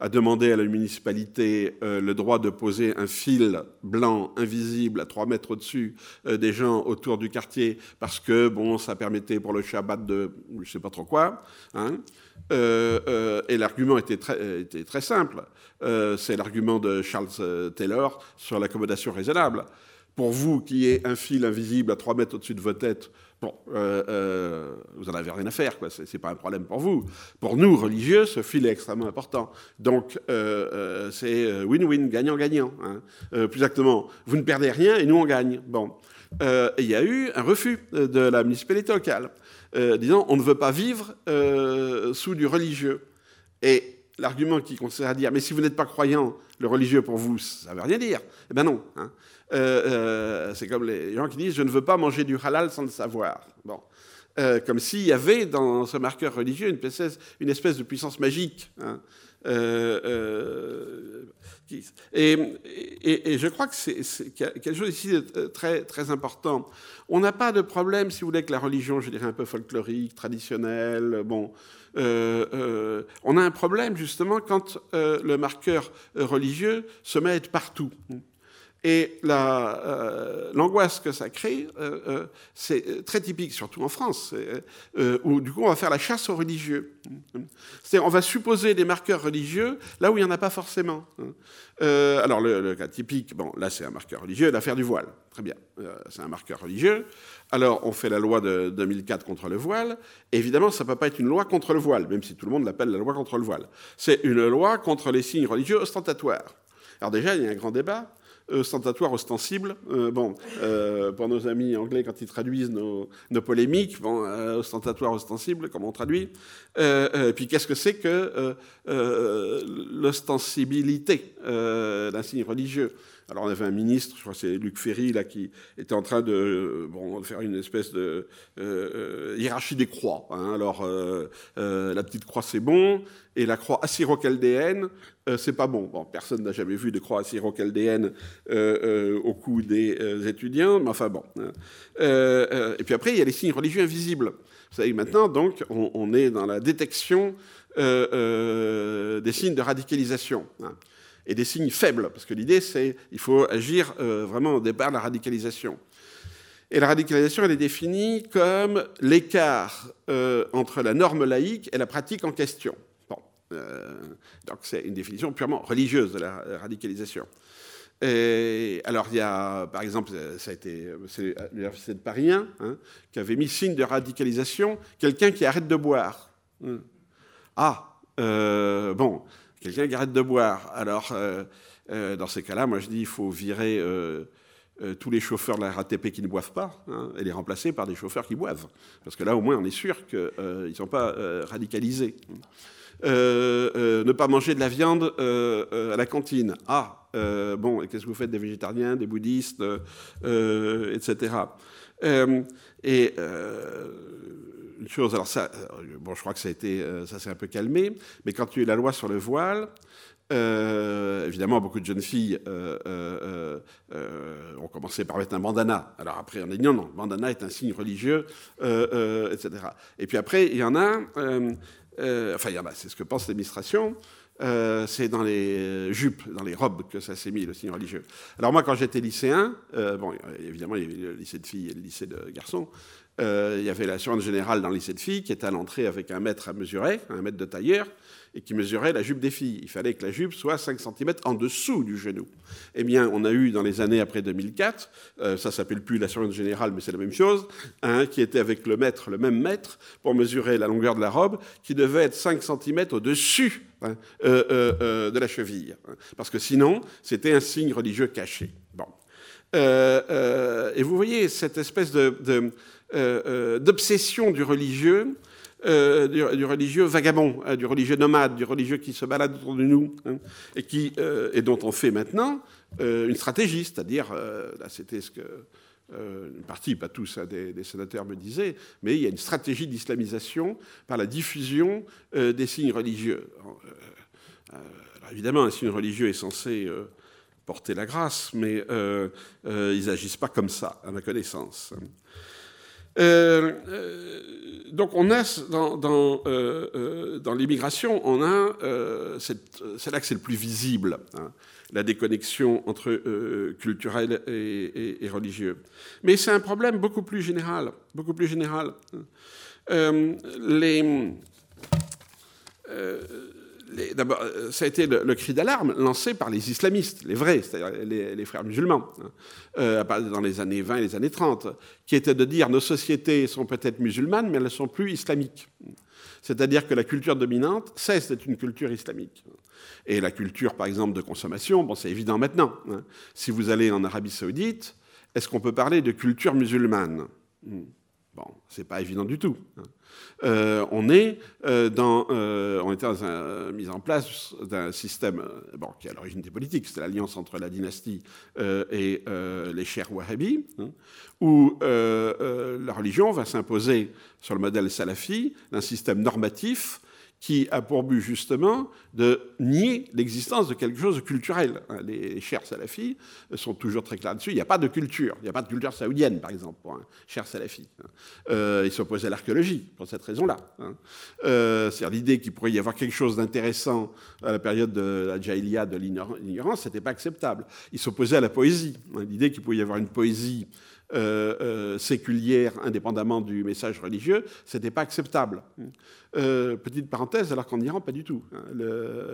a demandé à la municipalité euh, le droit de poser un fil blanc invisible à 3 mètres au-dessus des gens autour du quartier parce que bon, ça permettait pour le Shabbat de je sais pas trop quoi. Hein. et l'argument était très, était très simple. c'est l'argument de Charles Taylor sur l'accommodation raisonnable. Pour vous qui est un fil invisible à 3 mètres au-dessus de votre tête, Bon, euh, euh, vous n'en avez rien à faire, quoi. C'est, pas un problème pour vous. Pour nous, religieux, ce fil est extrêmement important. Donc, euh, c'est win-win, gagnant-gagnant. Hein. plus exactement, vous ne perdez rien et nous, on gagne. Bon. il y a eu un refus de la municipalité locale, disant on ne veut pas vivre sous du religieux. Et l'argument qui consiste à dire mais si vous n'êtes pas croyant, le religieux pour vous, ça ne veut rien dire. Eh bien non. Hein. Euh, euh, c'est comme les gens qui disent je ne veux pas manger du halal sans le savoir. Bon. Euh, comme s'il y avait dans ce marqueur religieux une espèce, une espèce de puissance magique. Hein. Et, je crois que c'est quelque chose ici de très, très important. On n'a pas de problème, si vous voulez, avec la religion, je dirais un peu folklorique, traditionnelle. Bon, on a un problème justement quand le marqueur religieux se met à être partout. Et euh, l'angoisse que ça crée, euh, euh, c'est très typique, surtout en France, où du coup on va faire la chasse aux religieux. C'est-à-dire on va supposer des marqueurs religieux là où il n'y en a pas forcément. alors le, cas typique, bon là c'est un marqueur religieux, l'affaire du voile. Très bien, c'est un marqueur religieux. Alors on fait la loi de 2004 contre le voile. évidemment, ça ne peut pas être une loi contre le voile, même si tout le monde l'appelle la loi contre le voile. C'est une loi contre les signes religieux ostentatoires. Alors déjà, il y a un grand débat ostentatoire, ostensible. Euh, bon, euh, pour nos amis anglais, quand ils traduisent nos, polémiques, bon, euh, ostentatoire, ostensible, comment on traduit Puis qu'est-ce que c'est que l'ostensibilité d'un signe religieux? Alors on avait un ministre, je crois que c'est Luc Ferry, là, qui était en train de, bon, faire une espèce de hiérarchie des croix. Hein. Alors la petite croix c'est bon, et la croix assyro-chaldéenne, euh, c'est pas bon. bon personne n'a jamais vu de croix assyro-chaldéenne euh, euh, au cou des étudiants, mais enfin bon. Hein. et puis après, il y a les signes religieux invisibles. Vous savez, maintenant, donc, on, est dans la détection des signes de radicalisation. Hein, et des signes faibles, parce que l'idée, c'est il faut agir vraiment au départ de la radicalisation. Et la radicalisation, elle est définie comme l'écart entre la norme laïque et la pratique en question. Euh, donc c'est une définition purement religieuse de la radicalisation. Alors il y a, par exemple, ça a été l'université de Paris 1 hein, qui avait mis signe de radicalisation quelqu'un qui arrête de boire. Hein. Ah, euh, bon, quelqu'un qui arrête de boire. Alors euh, dans ces cas-là, moi je dis il faut virer tous les chauffeurs de la RATP qui ne boivent pas hein, et les remplacer par des chauffeurs qui boivent. Parce que là, au moins, on est sûr qu'ils ne sont pas radicalisés. Euh, euh, ne pas manger de la viande euh, à la cantine. Ah, bon, qu'est-ce que vous faites des végétariens, des bouddhistes, etc. et une chose, alors ça, bon, je crois que ça a été, ça s'est un peu calmé, mais quand il y a eu la loi sur le voile, évidemment, beaucoup de jeunes filles ont commencé par mettre un bandana. Alors après, on a dit non, non, bandana est un signe religieux, etc. Et puis après, il y en a euh, enfin, c'est ce que pense l'administration. Euh, c'est dans les jupes, dans les robes que ça s'est mis, le signe religieux. Alors moi, quand j'étais lycéen, euh, bon, évidemment, il y avait le lycée de filles et le lycée de garçons, il y avait l'assurance générale dans le lycée de filles qui était à l'entrée avec un mètre à mesurer, un mètre de tailleur, et qui mesurait la jupe des filles. Il fallait que la jupe soit 5 cm en dessous du genou. Eh bien, on a eu dans les années après 2004, euh, ça s'appelle plus l'assurance générale, mais c'est la même chose, un qui était avec le mètre, le même mètre, pour mesurer la longueur de la robe, qui devait être 5 cm au-dessus hein, euh, euh, de la cheville. Hein. parce que sinon, c'était un signe religieux caché. Bon. et vous voyez cette espèce d'obsession du religieux euh, du, religieux vagabond, hein, du religieux nomade, du religieux qui se balade autour de nous, hein, et, qui, euh, dont on fait maintenant euh, une stratégie, c'est-à-dire, là c'était ce que une partie, pas tous, hein, des, sénateurs me disaient, mais il y a une stratégie d'islamisation par la diffusion des signes religieux. évidemment, un signe religieux est censé porter la grâce, mais ils n'agissent pas comme ça, à ma connaissance. Euh, euh, donc on a euh, dans l'immigration, on a, c'est là que c'est le plus visible, hein, la déconnexion entre culturel et, et, religieux. Mais c'est un problème beaucoup plus général, beaucoup plus général. les D'abord, euh, ça a été le, cri d'alarme lancé par les islamistes, les vrais, c'est-à-dire les, frères musulmans, hein, euh, dans les années 20 et les années 30, qui était de dire nos sociétés sont peut-être musulmanes, mais elles ne sont plus islamiques. C'est-à-dire que la culture dominante cesse d'être une culture islamique. Et la culture, par exemple, de consommation, bon, c'est évident maintenant. Hein. Si vous allez en Arabie saoudite, est-ce qu'on peut parler de culture musulmane? Hmm. Bon, c'est pas évident du tout. Euh, on est euh, dans, euh, on était la mise en place d'un système, qui est à l'origine des politiques, c'est l'alliance entre la dynastie et les chers wahhabis, hein, où la religion va s'imposer sur le modèle salafi d'un système normatif qui a pour but justement de nier l'existence de quelque chose de culturel. Les chers salafis sont toujours très clairs dessus. Il n'y a pas de culture. Il n'y a pas de culture saoudienne, par exemple, pour un cher salafi. Euh, ils s'opposaient à l'archéologie pour cette raison-là. Hein. Euh, c'est-à-dire l'idée qu'il pourrait y avoir quelque chose d'intéressant à la période de la Jahiliya, de l'ignorance, ce n'était pas acceptable. Ils s'opposaient à la poésie. Hein. L'idée qu'il pouvait y avoir une poésie euh, euh, séculière, indépendamment du message religieux, ce n'était pas acceptable. Euh, petite parenthèse, alors qu'en Iran, pas du tout. Hein.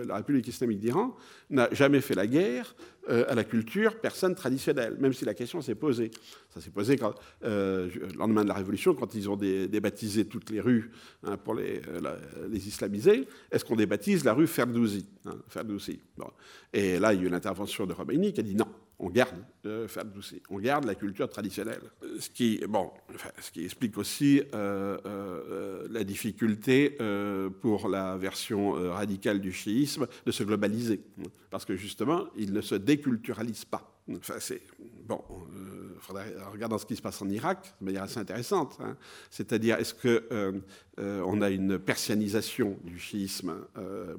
la République islamique d'Iran n'a jamais fait la guerre à la culture personne traditionnelle, même si la question s'est posée. Ça s'est posé le lendemain de la Révolution, quand ils ont débaptisé toutes les rues hein, pour les, islamiser. Est-ce qu'on débaptise la rue Ferdouzi, hein, Et là, il y a eu l'intervention de Khomeini qui a dit non on garde euh, on garde la culture traditionnelle. Ce qui, bon, ce qui explique aussi euh, euh, la difficulté pour la version radicale du chiisme de se globaliser, parce que justement, il ne se déculturalise pas. Enfin, c'est bon. Euh, regarder ce qui se passe en Irak de manière assez intéressante. Hein. C'est-à-dire, est-ce que euh, euh, on a une persianisation du chiisme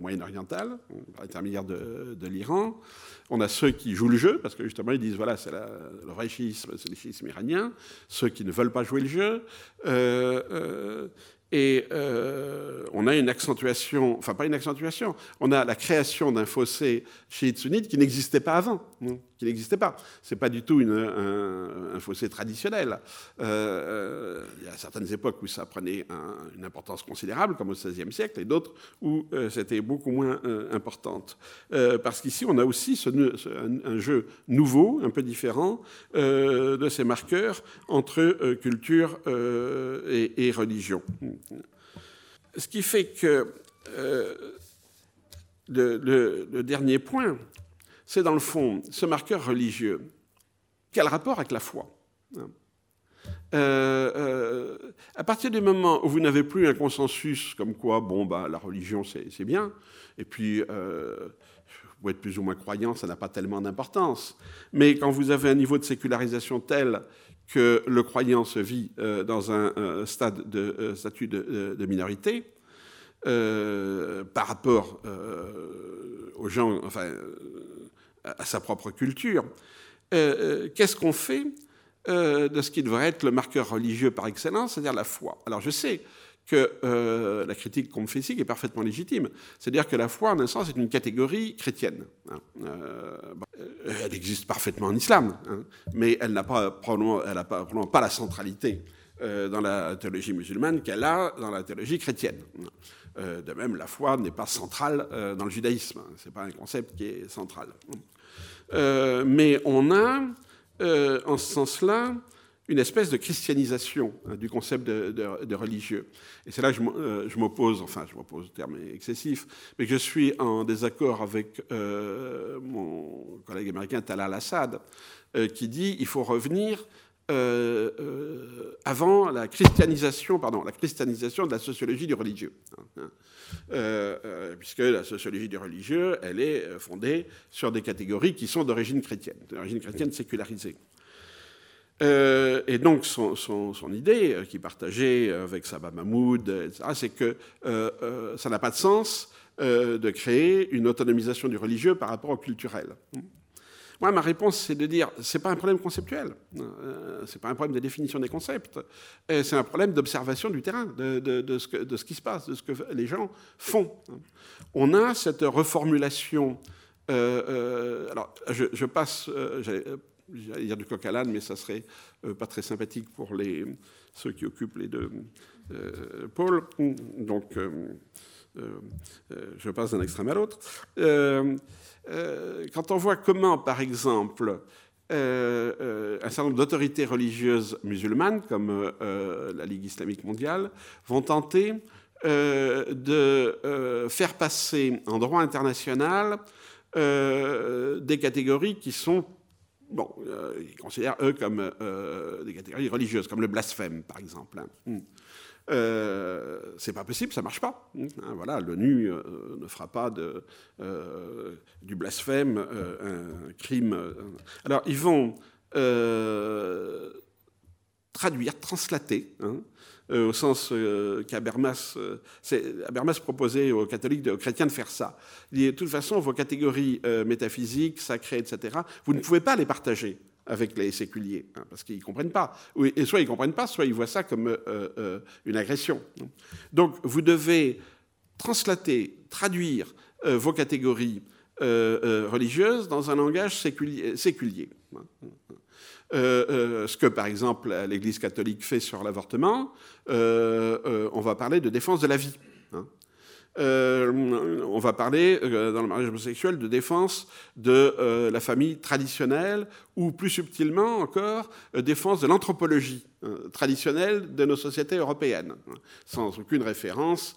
moyen-oriental par l'intermédiaire de, l'Iran? On a ceux qui jouent le jeu parce que justement ils disent voilà, c'est le vrai chiisme, c'est le chiisme iranien. Ceux qui ne veulent pas jouer le jeu. Et on a une accentuation, enfin pas une accentuation, on a la création d'un fossé chiite-sunnite qui n'existait pas avant, qui n'existait pas. C'est pas du tout un, fossé traditionnel. Euh, euh, il y a certaines époques où ça prenait une importance considérable, comme au XVIe siècle, et d'autres où c'était beaucoup moins importante. parce qu'ici, on a aussi ce, un, jeu nouveau, un peu différent, de ces marqueurs entre culture et, religion. Ce qui fait que euh, le, dernier point, c'est dans le fond ce marqueur religieux. Quel rapport avec la foi hein? Euh, euh, à partir du moment où vous n'avez plus un consensus comme quoi, bon, bah, la religion, c'est bien, et puis vous êtes plus ou moins croyant, ça n'a pas tellement d'importance. Mais quand vous avez un niveau de sécularisation tel que le croyant se vit euh, dans un, stade de euh, statut de, minorité euh, par rapport aux gens, enfin, à sa propre culture. Qu'est-ce qu'on fait de ce qui devrait être le marqueur religieux par excellence, c'est-à-dire la foi? Alors je sais que euh, la critique ici est parfaitement légitime. C'est-à-dire que la foi, en un sens, est une catégorie chrétienne. Hein. Euh, elle existe parfaitement en islam, hein, mais elle n'a pas, pas, pas la centralité euh, dans la théologie musulmane qu'elle a dans la théologie chrétienne. de même, la foi n'est pas centrale dans le judaïsme. Ce n'est pas un concept qui est central. mais on a, en ce sens-là, une espèce de christianisation hein, du concept de, religieux. Et c'est là que euh, je m'oppose, enfin je m'oppose, au terme excessif, mais je suis en désaccord avec euh, mon collègue américain Talal Assad, euh, qui dit qu'il faut revenir avant la christianisation, pardon, la christianisation de la sociologie du religieux. Hein, hein. puisque la sociologie du religieux, elle est fondée sur des catégories qui sont d'origine chrétienne, d'origine chrétienne sécularisée. Euh, et donc, son, idée, euh, qu'il partageait avec Sabah Mahmoud, c'est que euh, ça n'a pas de sens de créer une autonomisation du religieux par rapport au culturel. Moi, ma réponse, c'est de dire, c'est pas un problème conceptuel, c'est pas un problème de définition des concepts, c'est un problème d'observation du terrain, de, ce qui se passe, de ce que les gens font. On a cette reformulation. alors, je, je passe j'allais dire du coq à l'âne, mais ça serait euh, pas très sympathique pour les, ceux qui occupent les deux euh, pôles. Donc, euh, je passe d'un extrême à l'autre. quand on voit comment, par exemple, un certain nombre d'autorités religieuses musulmanes, comme la Ligue islamique mondiale, vont tenter de faire passer en droit international des catégories qui sont bon, euh, ils considèrent eux comme euh, des catégories religieuses, comme le blasphème, par exemple. Hein. Euh, c'est pas possible, ça marche pas. Hmm. Hein, voilà, l'ONU ne fera pas de, du blasphème un crime. Alors, ils vont traduire, translater, hein, au sens qu'Abermas proposait aux catholiques, aux chrétiens de faire ça. Il dit, de toute façon, vos catégories métaphysiques, sacrées, etc., vous ne pouvez pas les partager avec les séculiers, hein, parce qu'ils ne comprennent pas. Et soit ils ne comprennent pas, soit ils voient ça comme euh, euh, une agression. Donc vous devez translater, traduire euh, vos catégories religieuses dans un langage séculier. séculier ce que, par exemple, l'Église catholique fait sur l'avortement, on va parler de défense de la vie. Hein. Euh, on va parler, euh, dans le mariage homosexuel, de défense de euh, la famille traditionnelle, ou plus subtilement encore, défense de l'anthropologie traditionnelle de nos sociétés européennes, sans aucune référence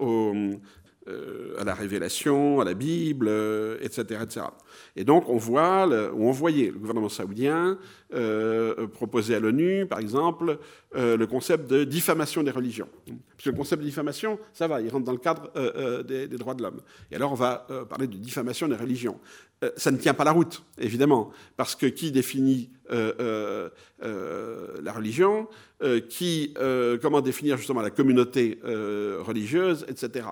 au, à la révélation, à la Bible, etc., euh, etc. Et donc on voit, on voyait le gouvernement saoudien euh, proposer à l'ONU, par exemple, le concept de diffamation des religions. Parce que le concept de diffamation, ça va, il rentre dans le cadre des, droits de l'homme. Et alors on va parler de diffamation des religions. ça ne tient pas la route, évidemment, parce que qui définit la religion, qui, comment définir justement la communauté religieuse, etc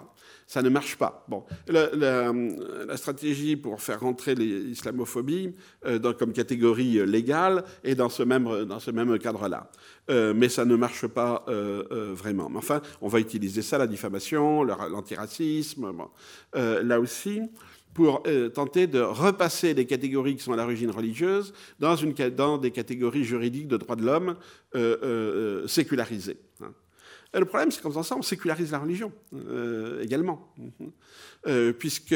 ça ne marche pas. Bon, la, stratégie pour faire rentrer l'islamophobie euh, comme catégorie euh, légale est dans ce même, même cadre-là. Euh, mais ça ne marche pas vraiment. Enfin, on va utiliser ça, la diffamation, l'antiracisme, là aussi pour tenter de repasser les catégories qui sont à l'origine religieuse dans des catégories juridiques de droits de l'homme sécularisées. Hein le problème, c'est qu'en faisant ça, on sécularise la religion euh, également. Euh, puisque,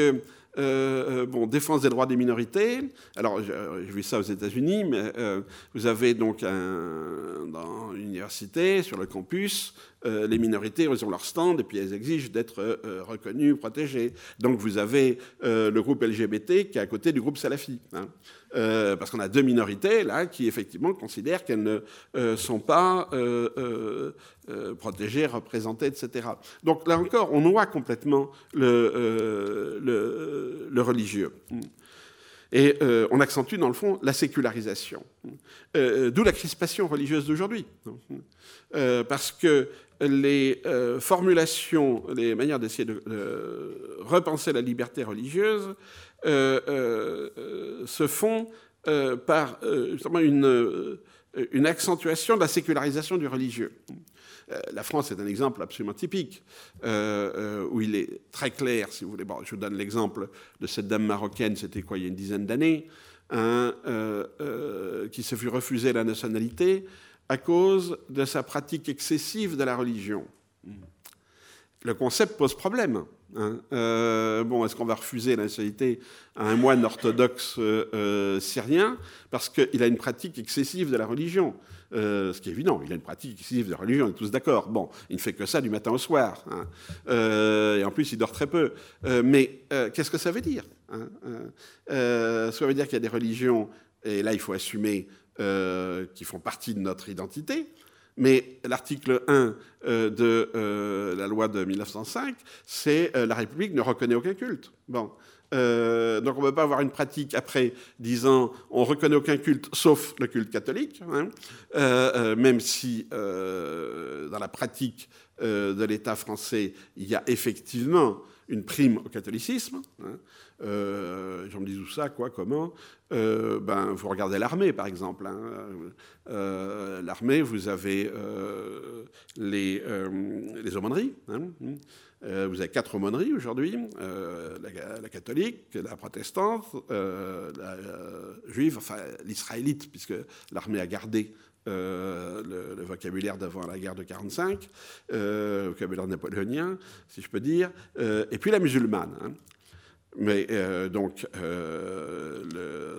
euh, bon, défense des droits des minorités, alors j'ai vu ça aux États-Unis, mais vous avez donc dans l'université, sur le campus, les minorités, elles ont leur stand et puis elles exigent d'être reconnues, protégées. Donc vous avez le groupe LGBT qui est à côté du groupe salafi. Hein. Euh, parce qu'on a deux minorités là qui effectivement considèrent qu'elles ne euh, sont pas euh, protégées, représentées, etc. Donc là encore, on noie complètement le, religieux. Et on accentue dans le fond la sécularisation. D'où la crispation religieuse d'aujourd'hui. parce que les formulations, les manières d'essayer de, repenser la liberté religieuse euh, euh, euh, se font par justement une accentuation de la sécularisation du religieux. La France est un exemple absolument typique, où il est très clair, si vous voulez. Je vous donne l'exemple de cette dame marocaine, c'était quoi, il y a une dizaine d'années, hein, qui se fut refusée la nationalité à cause de sa pratique excessive de la religion. Le concept pose problème. Hein. Euh, bon, est-ce qu'on va refuser la nationalité à un moine orthodoxe euh, euh, syrien parce qu'il a une pratique excessive de la religion? Ce qui est évident, il a une pratique excessive de religion, on est tous d'accord. Bon, il ne fait que ça du matin au soir. Hein. et en plus, il dort très peu. mais qu'est-ce que ça veut dire hein, Ça veut dire qu'il y a des religions, et là, il faut assumer, qui font partie de notre identité. Mais l'article 1 euh, de euh, la loi de 1905, c'est euh, la République ne reconnaît aucun culte. Bon. Donc on ne peut pas avoir une pratique après disant on reconnaît aucun culte sauf le culte catholique, hein. même si dans la pratique de l'État français il y a effectivement une prime au catholicisme. Hein. Euh, me dis où ça, quoi, comment? Euh, Ben, vous regardez l'armée, par exemple. Hein. Euh, l'armée, vous avez les, les aumôneries. Hein. vous avez quatre aumôneries aujourd'hui la, catholique, la protestante, la juive, enfin l'israélite, puisque l'armée a gardé le, vocabulaire d'avant la guerre de 45, euh, vocabulaire napoléonien, si je peux dire, et puis la musulmane. Hein. Mais donc,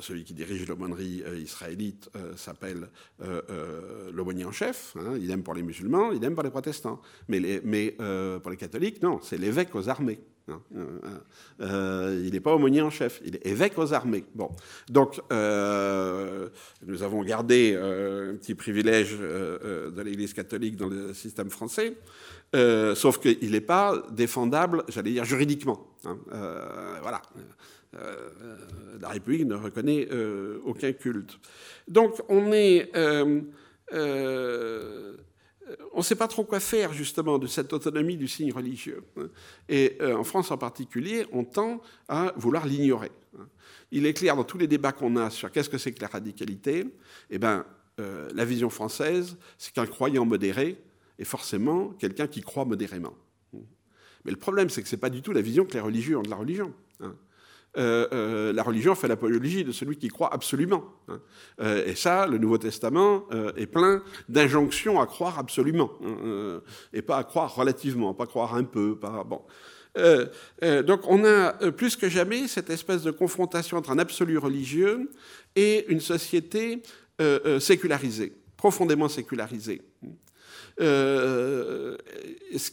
celui qui dirige l'aumônerie israélite s'appelle l'aumônier en chef. Hein. il aime pour les musulmans, il aime pour les protestants. Mais, pour les catholiques, non, c'est l'évêque aux armées. Hein, euh, euh, il n'est pas aumônier en chef, il est évêque aux armées. Bon, donc euh, nous avons gardé un petit privilège de l'Église catholique dans le système français, sauf qu'il n'est pas défendable, j'allais dire juridiquement. Hein, voilà. la République ne reconnaît aucun culte. Donc on est on ne sait pas trop quoi faire justement de cette autonomie du signe religieux. Hein. Et en France en particulier, on tend à vouloir l'ignorer. Hein. Il est clair dans tous les débats qu'on a sur qu'est-ce que c'est que la radicalité, eh ben, la vision française, c'est qu'un croyant modéré est forcément quelqu'un qui croit modérément. Mais le problème, c'est que ce n'est pas du tout la vision que les religieux ont de la religion. Hein. Euh, euh, la religion fait l'apologie de celui qui croit absolument. Hein. Euh, et ça, le Nouveau Testament est plein d'injonctions à croire absolument, hein, et pas à croire relativement, pas croire un peu. Pas, bon. donc on a plus que jamais cette espèce de confrontation entre un absolu religieux et une société sécularisée, profondément sécularisée. ce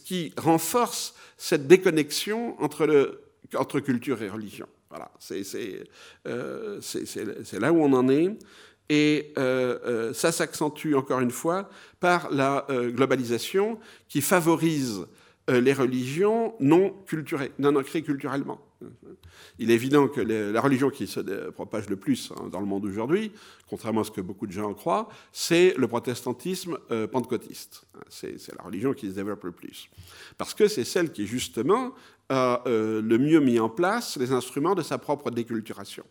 qui renforce cette déconnexion entre, le, entre culture et religion. Voilà, euh, c'est là où on en est. Et euh, euh, ça s'accentue encore une fois par la globalisation qui favorise les religions non culturées, non ancrées culturellement. Il est évident que la religion qui se propage le plus hein, dans le monde aujourd'hui, contrairement à ce que beaucoup de gens croient, c'est le protestantisme pentecôtiste. C'est la religion qui se développe le plus. Parce que c'est celle qui, justement, a euh, le mieux mis en place les instruments de sa propre déculturation.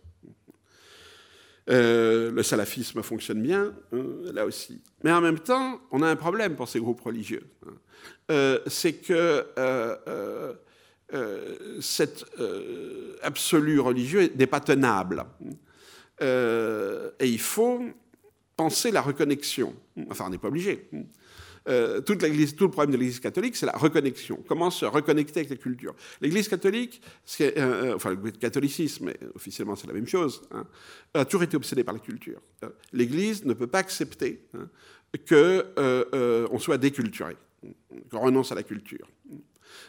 Euh, le salafisme fonctionne bien, hein, là aussi. Mais en même temps, on a un problème pour ces groupes religieux. Hein. Euh, c'est que cet absolu religieux n'est pas tenable. et il faut penser la reconnexion. Enfin, on n'est pas obligé. Euh, tout le problème de l'Église catholique, c'est la reconnexion. Comment se reconnecter avec la culture? L'Église catholique, euh, euh, enfin le catholicisme, officiellement c'est la même chose, hein, a toujours été obsédé par la culture. L'Église ne peut pas accepter hein, qu'on soit déculturé, qu'on renonce à la culture.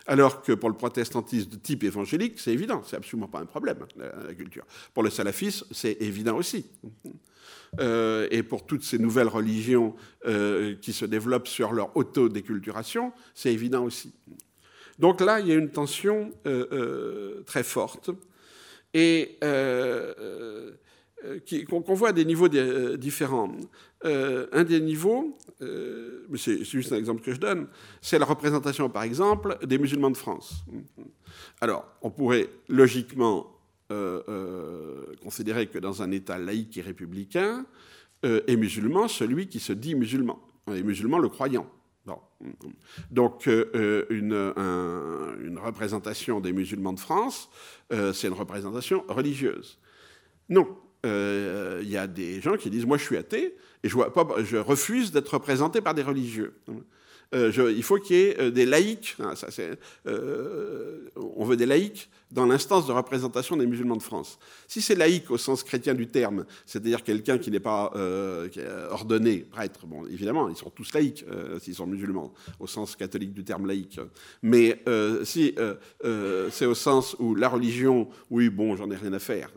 Alors que pour le protestantisme de type évangélique, c'est évident, c'est absolument pas un problème, la, culture. Pour le salafisme, c'est évident aussi. Euh, et pour toutes ces nouvelles religions euh, qui se développent sur leur auto-déculturation, c'est évident aussi. Donc là, il y a une tension euh, très forte et qu'on voit à des niveaux différents. un des niveaux, c'est juste un exemple que je donne, c'est la représentation, par exemple, des musulmans de France. Alors, on pourrait logiquement euh, euh, considérer que dans un État laïque et républicain, euh, est musulman celui qui se dit musulman, et musulman le croyant. Donc une, représentation des musulmans de France, c'est une représentation religieuse. Non, il y a des gens qui disent moi je suis athée et je, refuse d'être représenté par des religieux. Euh, il faut qu'il y ait euh, des laïcs. Euh, on veut des laïcs dans l'instance de représentation des musulmans de France. Si c'est laïque au sens chrétien du terme, c'est-à-dire quelqu'un qui n'est pas ordonné prêtre, bon, évidemment, ils sont tous laïcs s'ils sont musulmans, au sens catholique du terme laïque. Mais si c'est au sens où la religion, oui, bon, j'en ai rien à faire,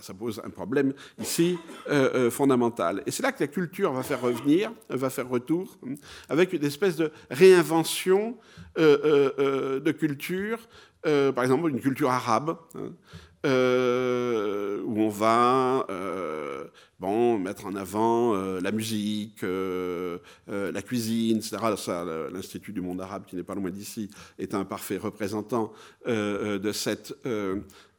ça pose un problème ici euh, euh, fondamental. Et c'est là que la culture va faire revenir, va faire retour, hein, avec une espèce de réinvention euh, de culture, par exemple une culture arabe. Hein, où on va bon, mettre en avant la musique, la cuisine, etc. L'Institut du monde arabe, qui n'est pas loin d'ici, est un parfait représentant de cette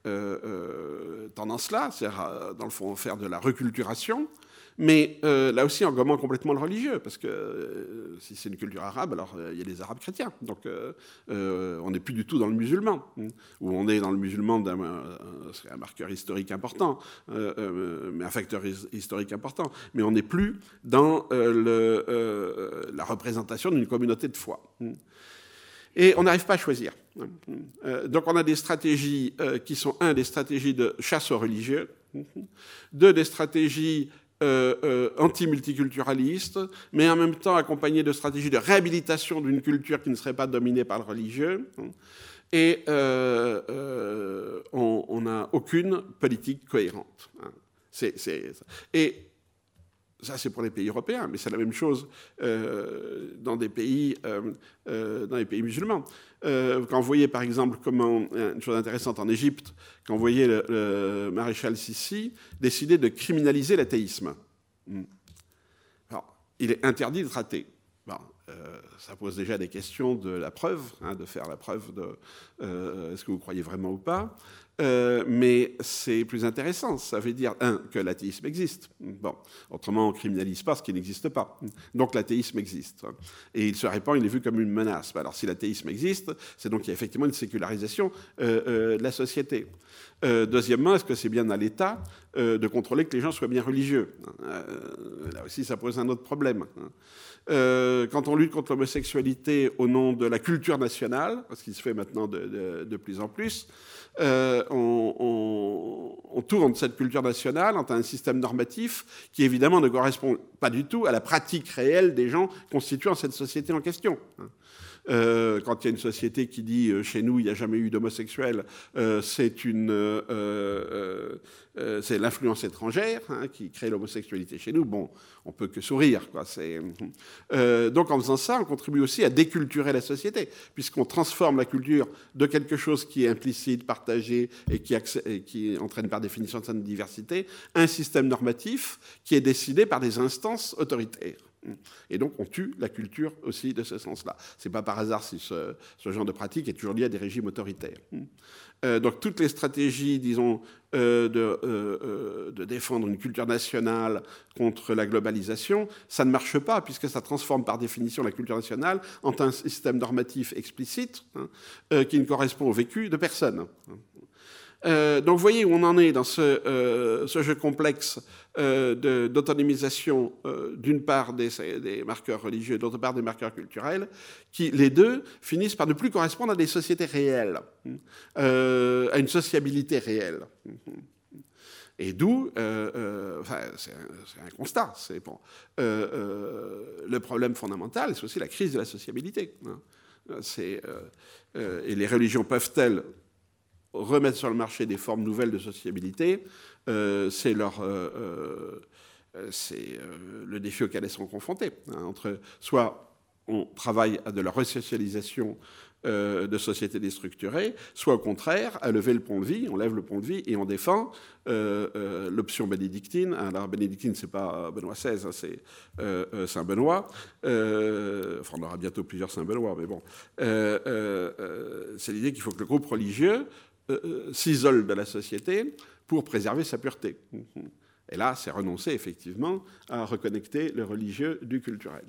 euh, euh, tendance-là, c'est-à-dire, euh, dans le fond, faire de la reculturation, mais là aussi en gommant complètement le religieux, parce que si c'est une culture arabe, alors il y a les arabes chrétiens. Donc on n'est plus du tout dans le musulman, hein, ou on est dans le musulman, c'est un marqueur historique important, mais un facteur historique important, mais on n'est plus dans la représentation d'une communauté de foi. Hein. Et on n'arrive pas à choisir. Euh, donc on a des stratégies euh, qui sont, un, des stratégies de chasse aux religieux, deux, des stratégies euh, anti-multiculturalistes, mais en même temps accompagnées de stratégies de réhabilitation d'une culture qui ne serait pas dominée par le religieux. Et on n'a aucune politique cohérente. Et ça, c'est pour les pays européens, mais c'est la même chose euh, dans, pays, euh, euh, les pays musulmans. quand vous voyez, par exemple, une chose intéressante en Égypte, quand vous voyez le, maréchal Sissi décider de criminaliser l'athéisme. Hmm. Il est interdit de rater. ça pose déjà des questions de la preuve, hein, de faire la preuve de est-ce que vous croyez vraiment ou pas. Euh, mais c'est plus intéressant. Ça veut dire, un, que l'athéisme existe. Bon, autrement, on criminalise pas ce qui n'existe pas. Donc l'athéisme existe. Et il se répand, il est vu comme une menace. Alors si l'athéisme existe, c'est donc qu'il y a effectivement une sécularisation euh, euh, de la société. deuxièmement, est-ce que c'est bien à l'État de contrôler que les gens soient bien religieux? Là aussi, ça pose un autre problème. quand on lutte contre l'homosexualité au nom de la culture nationale, ce qui se fait maintenant de plus en plus, euh, on, tourne cette culture nationale entre un système normatif qui évidemment ne correspond pas du tout à la pratique réelle des gens constituant cette société en question. Euh, quand il y a une société qui dit euh, chez nous il n'y a jamais eu d'homosexuels, euh, c'est une l'influence étrangère hein, qui crée l'homosexualité chez nous. Bon, on peut que sourire. Donc en faisant ça, on contribue aussi à déculturer la société, puisqu'on transforme la culture de quelque chose qui est implicite, partagé et qui, entraîne par définition cette diversité, un système normatif qui est décidé par des instances autoritaires. Et donc on tue la culture aussi de ce sens-là. Ce n'est pas par hasard si ce, genre de pratique est toujours lié à des régimes autoritaires. Euh, donc toutes les stratégies, disons, euh, de, euh, de, défendre une culture nationale contre la globalisation, ça ne marche pas puisque ça transforme par définition la culture nationale en un système normatif explicite hein, qui ne correspond au vécu de personne. Euh, donc vous voyez où on en est dans ce, euh, jeu complexe euh, d'autonomisation d'une part des, marqueurs religieux, d'autre part des marqueurs culturels, qui les deux finissent par ne plus correspondre à des sociétés réelles, à une sociabilité réelle. Et d'où, enfin, c'est un, constat, c'est le problème fondamental, c'est aussi la crise de la sociabilité. Hein. et les religions peuvent-elles remettre sur le marché des formes nouvelles de sociabilité, euh, c'est euh, euh, le défi auquel elles sont confrontées. Hein, entre soit on travaille à de la resocialisation de sociétés déstructurées, soit au contraire à lever le pont de vie, on lève le pont de vie et on défend l'option bénédictine. Alors bénédictine, c'est pas Benoît XVI, hein, c'est Saint Benoît. enfin, on aura bientôt plusieurs Saint Benoît, mais bon, c'est l'idée qu'il faut que le groupe religieux euh, s'isole de la société pour préserver sa pureté. Et là, c'est renoncer effectivement à reconnecter le religieux du culturel.